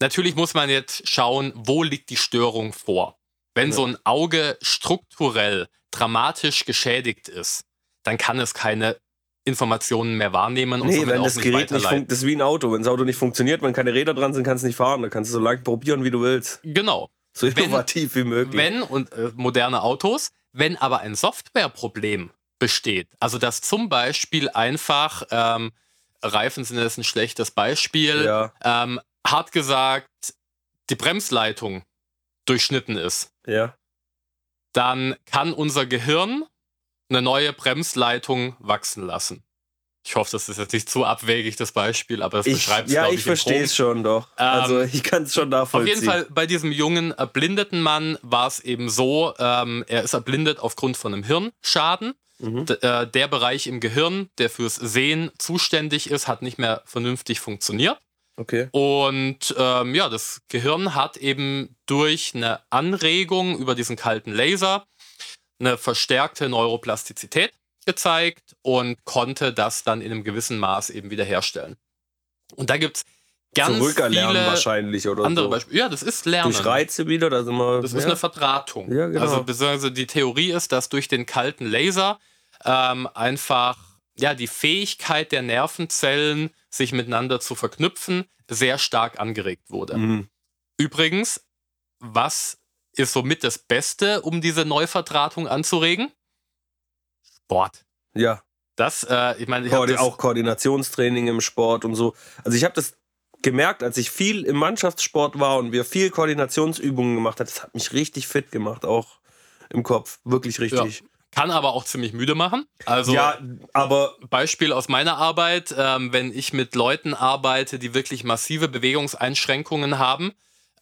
Natürlich muss man jetzt schauen, wo liegt die Störung vor. Wenn ja. so ein Auge strukturell dramatisch geschädigt ist, dann kann es keine Informationen mehr wahrnehmen. Und nee, wenn das Gerät nicht funktioniert, das ist wie ein Auto. Wenn das Auto nicht funktioniert, wenn keine Räder dran sind, kannst du nicht fahren. Dann kannst du so lange probieren, wie du willst. Genau. So innovativ wenn, wie möglich. Wenn, und äh, moderne Autos, wenn aber ein Softwareproblem besteht, also dass zum Beispiel einfach, ähm, Reifen sind jetzt ein schlechtes Beispiel, ja. ähm, hart gesagt, die Bremsleitung durchschnitten ist, ja. dann kann unser Gehirn eine neue Bremsleitung wachsen lassen. Ich hoffe, das ist jetzt nicht zu abwegig, das Beispiel, aber es beschreibt es, Ja, ich, ich verstehe es schon doch. Ähm, also ich kann es schon nachvollziehen. Auf jeden Fall, bei diesem jungen, erblindeten Mann war es eben so, ähm, er ist erblindet aufgrund von einem Hirnschaden. Mhm. Äh, der Bereich im Gehirn, der fürs Sehen zuständig ist, hat nicht mehr vernünftig funktioniert. Okay. Und ähm, ja, das Gehirn hat eben durch eine Anregung über diesen kalten Laser eine verstärkte Neuroplastizität gezeigt und konnte das dann in einem gewissen Maß eben wiederherstellen. Und da gibt es ganz Zurückerlernen viele wahrscheinlich oder andere so. Beispiele. Ja, das ist Lernen. Durch Reize wieder, da sind wir, Das ist eine Verdrahtung. Ja, genau. Also beziehungsweise die Theorie ist, dass durch den kalten Laser ähm, einfach ja die Fähigkeit der Nervenzellen, sich miteinander zu verknüpfen, sehr stark angeregt wurde. Mhm. Übrigens, was ist somit das Beste, um diese Neuverdrahtung anzuregen? Sport. Ja. Das, äh, ich meine, ich Koord auch Koordinationstraining im Sport und so. Also ich habe das gemerkt, als ich viel im Mannschaftssport war und wir viel Koordinationsübungen gemacht haben, das hat mich richtig fit gemacht, auch im Kopf. Wirklich richtig. Ja. Kann aber auch ziemlich müde machen. Also ja, aber Beispiel aus meiner Arbeit, ähm, wenn ich mit Leuten arbeite, die wirklich massive Bewegungseinschränkungen haben,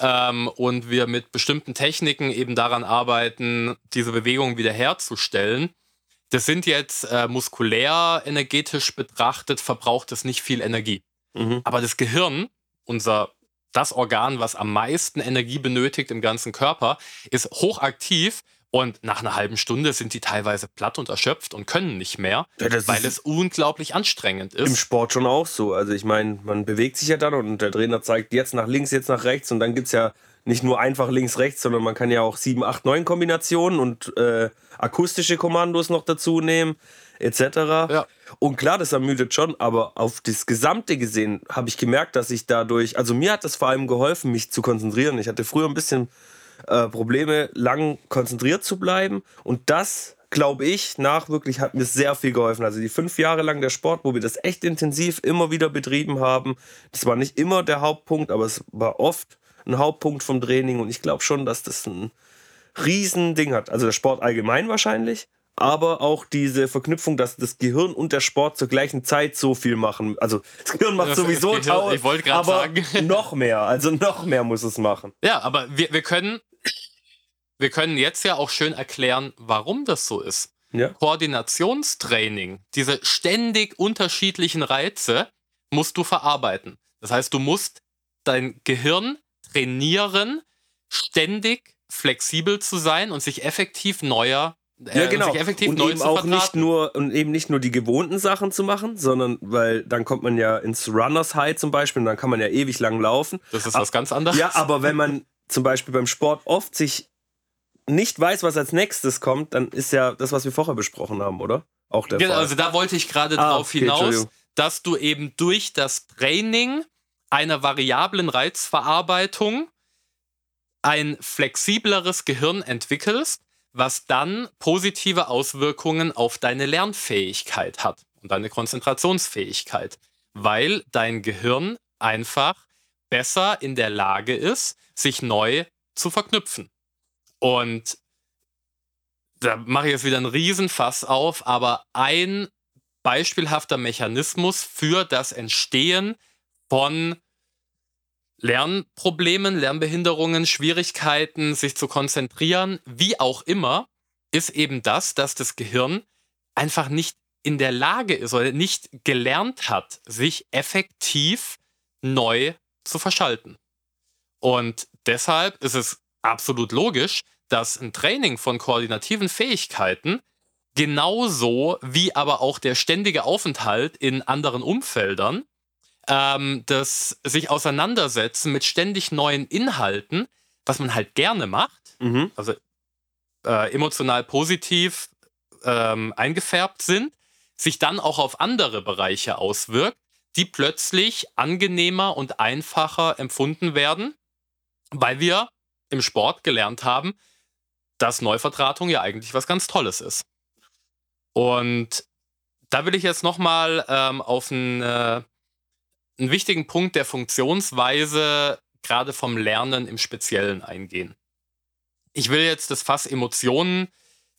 ähm, und wir mit bestimmten Techniken eben daran arbeiten, diese Bewegung wiederherzustellen. Das sind jetzt äh, muskulär energetisch betrachtet, verbraucht es nicht viel Energie. Mhm. Aber das Gehirn, unser das Organ, was am meisten Energie benötigt im ganzen Körper, ist hochaktiv und nach einer halben Stunde sind die teilweise platt und erschöpft und können nicht mehr, ja, weil es unglaublich anstrengend ist. Im Sport schon auch so. Also ich meine, man bewegt sich ja dann und der Trainer zeigt jetzt nach links, jetzt nach rechts und dann gibt es ja nicht nur einfach links, rechts, sondern man kann ja auch 7, 8, 9 Kombinationen und äh, akustische Kommandos noch dazu nehmen, etc. Ja. Und klar, das ermüdet schon, aber auf das Gesamte gesehen habe ich gemerkt, dass ich dadurch, also mir hat das vor allem geholfen, mich zu konzentrieren. Ich hatte früher ein bisschen äh, Probleme, lang konzentriert zu bleiben. Und das, glaube ich, nach wirklich hat mir sehr viel geholfen. Also die fünf Jahre lang der Sport, wo wir das echt intensiv immer wieder betrieben haben, das war nicht immer der Hauptpunkt, aber es war oft ein Hauptpunkt vom Training. Und ich glaube schon, dass das ein Riesending hat. Also der Sport allgemein wahrscheinlich, aber auch diese Verknüpfung, dass das Gehirn und der Sport zur gleichen Zeit so viel machen. Also das Gehirn macht sowieso tausend, ich wollte gerade sagen. noch mehr, also noch mehr muss es machen. Ja, aber wir, wir können wir können jetzt ja auch schön erklären, warum das so ist. Ja. Koordinationstraining, diese ständig unterschiedlichen Reize musst du verarbeiten. Das heißt, du musst dein Gehirn trainieren, ständig flexibel zu sein und sich effektiv neuer äh, ja, genau. Effektiv und eben auch nicht nur und eben nicht nur die gewohnten Sachen zu machen, sondern weil dann kommt man ja ins Runners High zum Beispiel und dann kann man ja ewig lang laufen. Das ist was ganz anderes. Ja, aber wenn man zum Beispiel beim Sport oft sich nicht weiß, was als nächstes kommt, dann ist ja das, was wir vorher besprochen haben, oder? Auch der genau, Fall. Also da wollte ich gerade ah, drauf okay, hinaus, dass du eben durch das Training einer variablen Reizverarbeitung ein flexibleres Gehirn entwickelst, was dann positive Auswirkungen auf deine Lernfähigkeit hat und deine Konzentrationsfähigkeit, weil dein Gehirn einfach besser in der Lage ist, sich neu zu verknüpfen. Und da mache ich jetzt wieder einen Riesenfass auf, aber ein beispielhafter Mechanismus für das Entstehen von Lernproblemen, Lernbehinderungen, Schwierigkeiten, sich zu konzentrieren, wie auch immer, ist eben das, dass das Gehirn einfach nicht in der Lage ist oder nicht gelernt hat, sich effektiv neu zu verschalten. Und deshalb ist es absolut logisch, dass ein Training von koordinativen Fähigkeiten genauso wie aber auch der ständige Aufenthalt in anderen Umfeldern, ähm, das sich auseinandersetzen mit ständig neuen Inhalten, was man halt gerne macht, mhm. also äh, emotional positiv ähm, eingefärbt sind, sich dann auch auf andere Bereiche auswirkt, die plötzlich angenehmer und einfacher empfunden werden, weil wir im Sport gelernt haben, dass Neuvertratung ja eigentlich was ganz Tolles ist. Und da will ich jetzt nochmal ähm, auf einen, äh, einen wichtigen Punkt der Funktionsweise gerade vom Lernen im Speziellen eingehen. Ich will jetzt das Fass Emotionen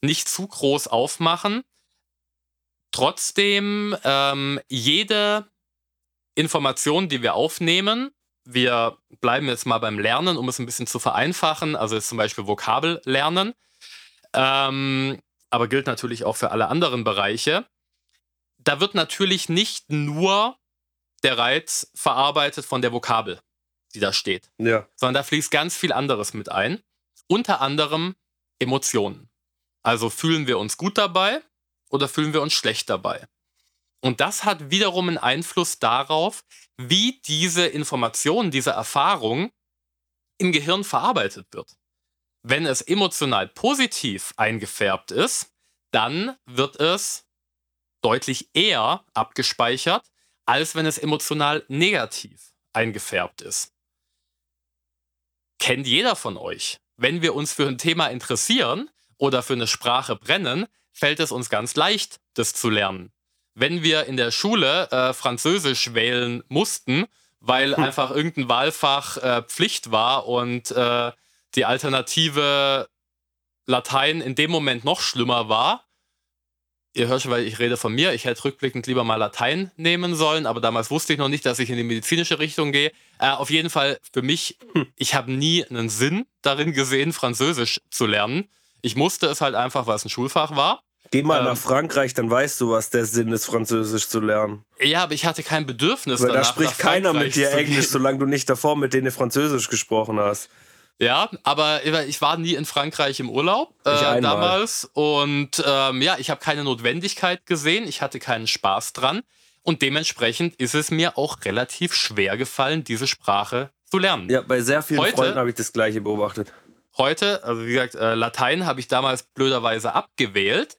nicht zu groß aufmachen. Trotzdem, ähm, jede Information, die wir aufnehmen, wir bleiben jetzt mal beim Lernen, um es ein bisschen zu vereinfachen, also jetzt zum Beispiel Vokabellernen, ähm, aber gilt natürlich auch für alle anderen Bereiche. Da wird natürlich nicht nur der Reiz verarbeitet von der Vokabel, die da steht, ja. sondern da fließt ganz viel anderes mit ein, unter anderem Emotionen. Also fühlen wir uns gut dabei oder fühlen wir uns schlecht dabei? Und das hat wiederum einen Einfluss darauf, wie diese Information, diese Erfahrung im Gehirn verarbeitet wird. Wenn es emotional positiv eingefärbt ist, dann wird es deutlich eher abgespeichert, als wenn es emotional negativ eingefärbt ist. Kennt jeder von euch. Wenn wir uns für ein Thema interessieren oder für eine Sprache brennen, fällt es uns ganz leicht, das zu lernen wenn wir in der Schule äh, Französisch wählen mussten, weil hm. einfach irgendein Wahlfach äh, Pflicht war und äh, die Alternative Latein in dem Moment noch schlimmer war. Ihr hört schon, weil ich rede von mir. Ich hätte rückblickend lieber mal Latein nehmen sollen, aber damals wusste ich noch nicht, dass ich in die medizinische Richtung gehe. Äh, auf jeden Fall für mich, hm. ich habe nie einen Sinn darin gesehen, Französisch zu lernen. Ich musste es halt einfach, weil es ein Schulfach war. Geh mal ähm, nach Frankreich, dann weißt du, was der Sinn ist, Französisch zu lernen. Ja, aber ich hatte kein Bedürfnis. Weil da spricht keiner mit dir Englisch, solange du nicht davor mit denen Französisch gesprochen hast. Ja, aber ich war nie in Frankreich im Urlaub äh, damals und ähm, ja, ich habe keine Notwendigkeit gesehen, ich hatte keinen Spaß dran und dementsprechend ist es mir auch relativ schwer gefallen, diese Sprache zu lernen. Ja, bei sehr vielen heute, Freunden habe ich das gleiche beobachtet. Heute, also wie gesagt, äh, Latein habe ich damals blöderweise abgewählt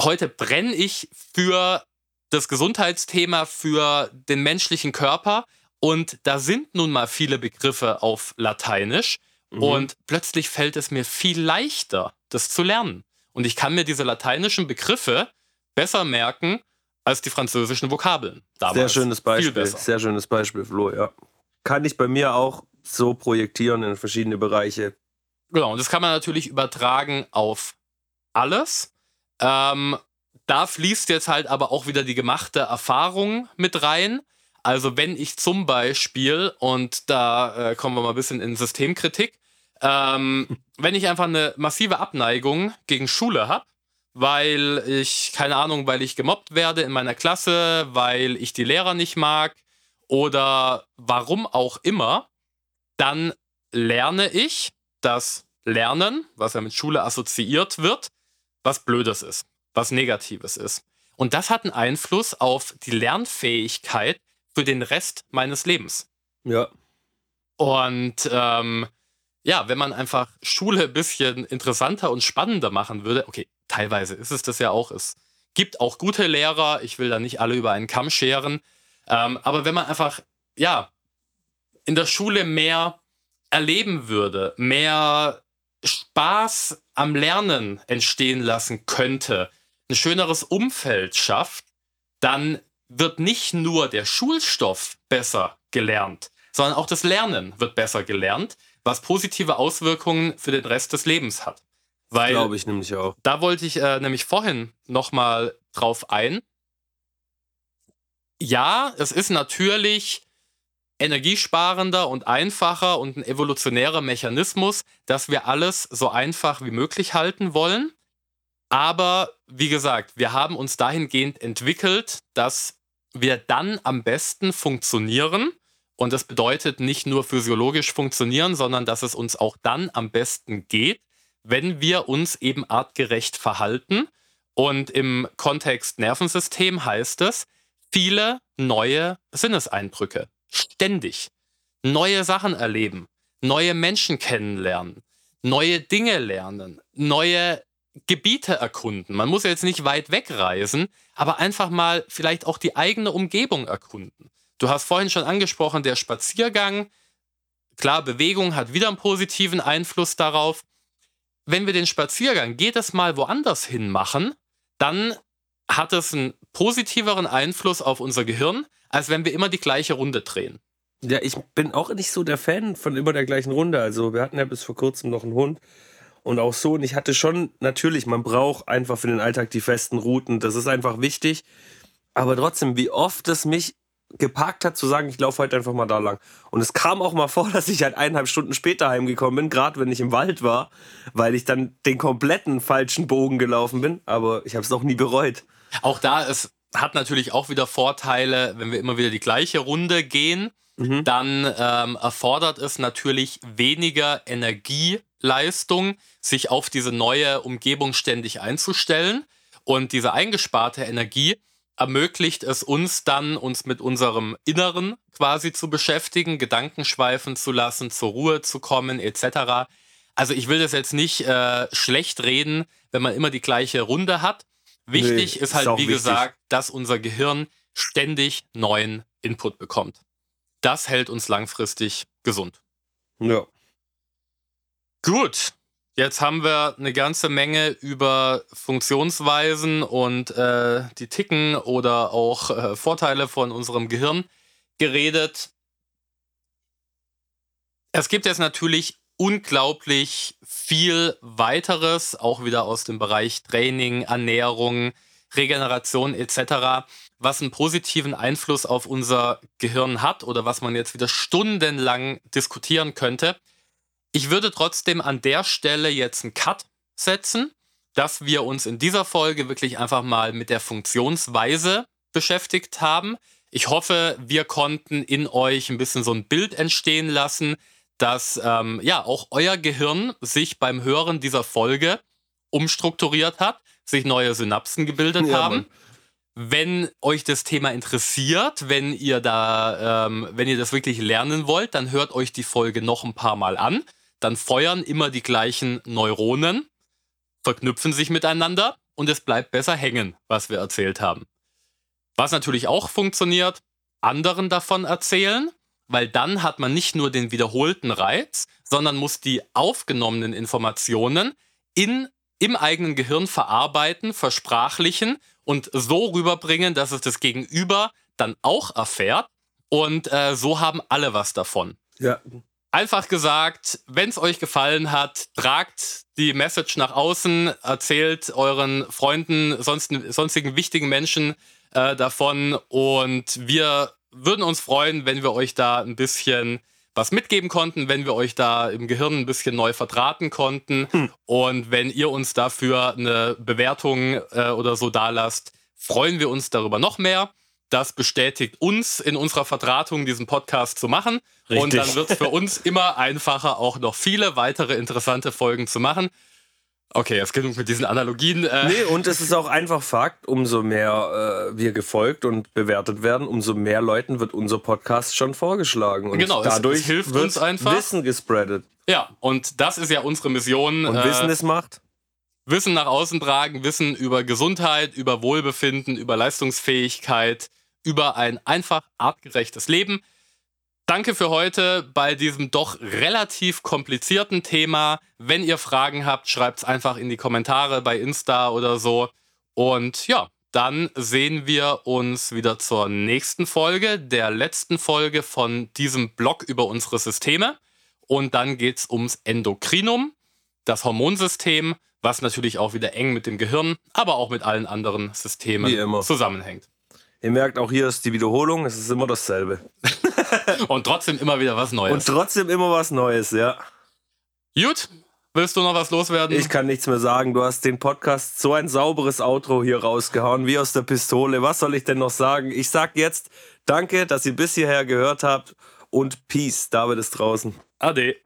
heute brenne ich für das Gesundheitsthema, für den menschlichen Körper. Und da sind nun mal viele Begriffe auf Lateinisch. Mhm. Und plötzlich fällt es mir viel leichter, das zu lernen. Und ich kann mir diese lateinischen Begriffe besser merken als die französischen Vokabeln. Damals. Sehr schönes Beispiel. Sehr schönes Beispiel, Flo, ja. Kann ich bei mir auch so projektieren in verschiedene Bereiche. Genau, und das kann man natürlich übertragen auf alles. Ähm, da fließt jetzt halt aber auch wieder die gemachte Erfahrung mit rein. Also wenn ich zum Beispiel, und da äh, kommen wir mal ein bisschen in Systemkritik, ähm, wenn ich einfach eine massive Abneigung gegen Schule habe, weil ich, keine Ahnung, weil ich gemobbt werde in meiner Klasse, weil ich die Lehrer nicht mag oder warum auch immer, dann lerne ich das Lernen, was ja mit Schule assoziiert wird, was Blödes ist, was Negatives ist. Und das hat einen Einfluss auf die Lernfähigkeit für den Rest meines Lebens. Ja. Und ähm, ja, wenn man einfach Schule ein bisschen interessanter und spannender machen würde, okay, teilweise ist es das ja auch, es gibt auch gute Lehrer, ich will da nicht alle über einen Kamm scheren, ähm, aber wenn man einfach, ja, in der Schule mehr erleben würde, mehr Spaß am Lernen entstehen lassen könnte, ein schöneres Umfeld schafft, dann wird nicht nur der Schulstoff besser gelernt, sondern auch das Lernen wird besser gelernt, was positive Auswirkungen für den Rest des Lebens hat. Weil Glaube ich nämlich auch. da wollte ich äh, nämlich vorhin nochmal drauf ein. Ja, es ist natürlich energiesparender und einfacher und ein evolutionärer Mechanismus, dass wir alles so einfach wie möglich halten wollen. Aber wie gesagt, wir haben uns dahingehend entwickelt, dass wir dann am besten funktionieren. Und das bedeutet nicht nur physiologisch funktionieren, sondern dass es uns auch dann am besten geht, wenn wir uns eben artgerecht verhalten. Und im Kontext Nervensystem heißt es, viele neue Sinneseindrücke. Ständig. Neue Sachen erleben, neue Menschen kennenlernen, neue Dinge lernen, neue Gebiete erkunden. Man muss jetzt nicht weit wegreisen, aber einfach mal vielleicht auch die eigene Umgebung erkunden. Du hast vorhin schon angesprochen, der Spaziergang. Klar, Bewegung hat wieder einen positiven Einfluss darauf. Wenn wir den Spaziergang jedes Mal woanders hin machen, dann hat es einen positiveren Einfluss auf unser Gehirn, als wenn wir immer die gleiche Runde drehen. Ja, ich bin auch nicht so der Fan von immer der gleichen Runde. Also wir hatten ja bis vor kurzem noch einen Hund und auch so. Und ich hatte schon, natürlich, man braucht einfach für den Alltag die festen Routen. Das ist einfach wichtig. Aber trotzdem, wie oft es mich gepackt hat, zu sagen, ich laufe heute einfach mal da lang. Und es kam auch mal vor, dass ich halt eineinhalb Stunden später heimgekommen bin, gerade wenn ich im Wald war, weil ich dann den kompletten falschen Bogen gelaufen bin. Aber ich habe es auch nie bereut. Auch da, es hat natürlich auch wieder Vorteile, wenn wir immer wieder die gleiche Runde gehen, Mhm. dann ähm, erfordert es natürlich weniger Energieleistung, sich auf diese neue Umgebung ständig einzustellen. Und diese eingesparte Energie ermöglicht es uns dann, uns mit unserem Inneren quasi zu beschäftigen, Gedanken schweifen zu lassen, zur Ruhe zu kommen, etc. Also ich will das jetzt nicht äh, schlecht reden, wenn man immer die gleiche Runde hat. Wichtig Nee, ist ist halt, auch wie wichtig. gesagt, dass unser Gehirn ständig neuen Input bekommt. Das hält uns langfristig gesund. Ja. Gut, jetzt haben wir eine ganze Menge über Funktionsweisen und äh, die Ticken oder auch äh, Vorteile von unserem Gehirn geredet. Es gibt jetzt natürlich unglaublich viel weiteres, auch wieder aus dem Bereich Training, Ernährung, Regeneration etc., was einen positiven Einfluss auf unser Gehirn hat oder was man jetzt wieder stundenlang diskutieren könnte. Ich würde trotzdem an der Stelle jetzt einen Cut setzen, dass wir uns in dieser Folge wirklich einfach mal mit der Funktionsweise beschäftigt haben. Ich hoffe, wir konnten in euch ein bisschen so ein Bild entstehen lassen, dass ähm, ja auch euer Gehirn sich beim Hören dieser Folge umstrukturiert hat, sich neue Synapsen gebildet Ja, haben. Mann. Wenn euch das Thema interessiert, wenn ihr da, ähm, wenn ihr das wirklich lernen wollt, dann hört euch die Folge noch ein paar Mal an. Dann feuern immer die gleichen Neuronen, verknüpfen sich miteinander und es bleibt besser hängen, was wir erzählt haben. Was natürlich auch funktioniert, anderen davon erzählen, weil dann hat man nicht nur den wiederholten Reiz, sondern muss die aufgenommenen Informationen in, im eigenen Gehirn verarbeiten, versprachlichen und so rüberbringen, dass es das Gegenüber dann auch erfährt. Und äh, so haben alle was davon. Ja. Einfach gesagt, wenn es euch gefallen hat, tragt die Message nach außen, erzählt euren Freunden, sonstigen, sonstigen wichtigen Menschen äh, davon und wir würden uns freuen, wenn wir euch da ein bisschen was mitgeben konnten, wenn wir euch da im Gehirn ein bisschen neu verdrahten konnten und wenn ihr uns dafür eine Bewertung äh, oder so dalasst, freuen wir uns darüber noch mehr. Das bestätigt uns in unserer Verdrahtung, diesen Podcast zu machen. Und Richtig. dann wird es für uns immer einfacher, auch noch viele weitere interessante Folgen zu machen. Okay, jetzt genug mit diesen Analogien. Äh, Nee, und es ist auch einfach Fakt, umso mehr äh, wir gefolgt und bewertet werden, umso mehr Leuten wird unser Podcast schon vorgeschlagen. Und Genau, es- dadurch es hilft wird uns einfach. Wissen gespreadet. Ja, und das ist ja unsere Mission. Und äh, Wissen ist Macht. Wissen nach außen tragen, Wissen über Gesundheit, über Wohlbefinden, über Leistungsfähigkeit, über ein einfach artgerechtes Leben. Danke für heute bei diesem doch relativ komplizierten Thema. Wenn ihr Fragen habt, schreibt es einfach in die Kommentare bei Insta oder so. Und ja, dann sehen wir uns wieder zur nächsten Folge, der letzten Folge von diesem Blog über unsere Systeme. Und dann geht es ums Endokrinum, das Hormonsystem, was natürlich auch wieder eng mit dem Gehirn, aber auch mit allen anderen Systemen zusammenhängt. Ihr merkt, auch hier ist die Wiederholung, es ist immer dasselbe. Und trotzdem immer wieder was Neues. Und trotzdem immer was Neues, ja. Gut, willst du noch was loswerden? Ich kann nichts mehr sagen. Du hast den Podcast so ein sauberes Outro hier rausgehauen, wie aus der Pistole. Was soll ich denn noch sagen? Ich sag jetzt danke, dass ihr bis hierher gehört habt und Peace. David ist draußen. Ade.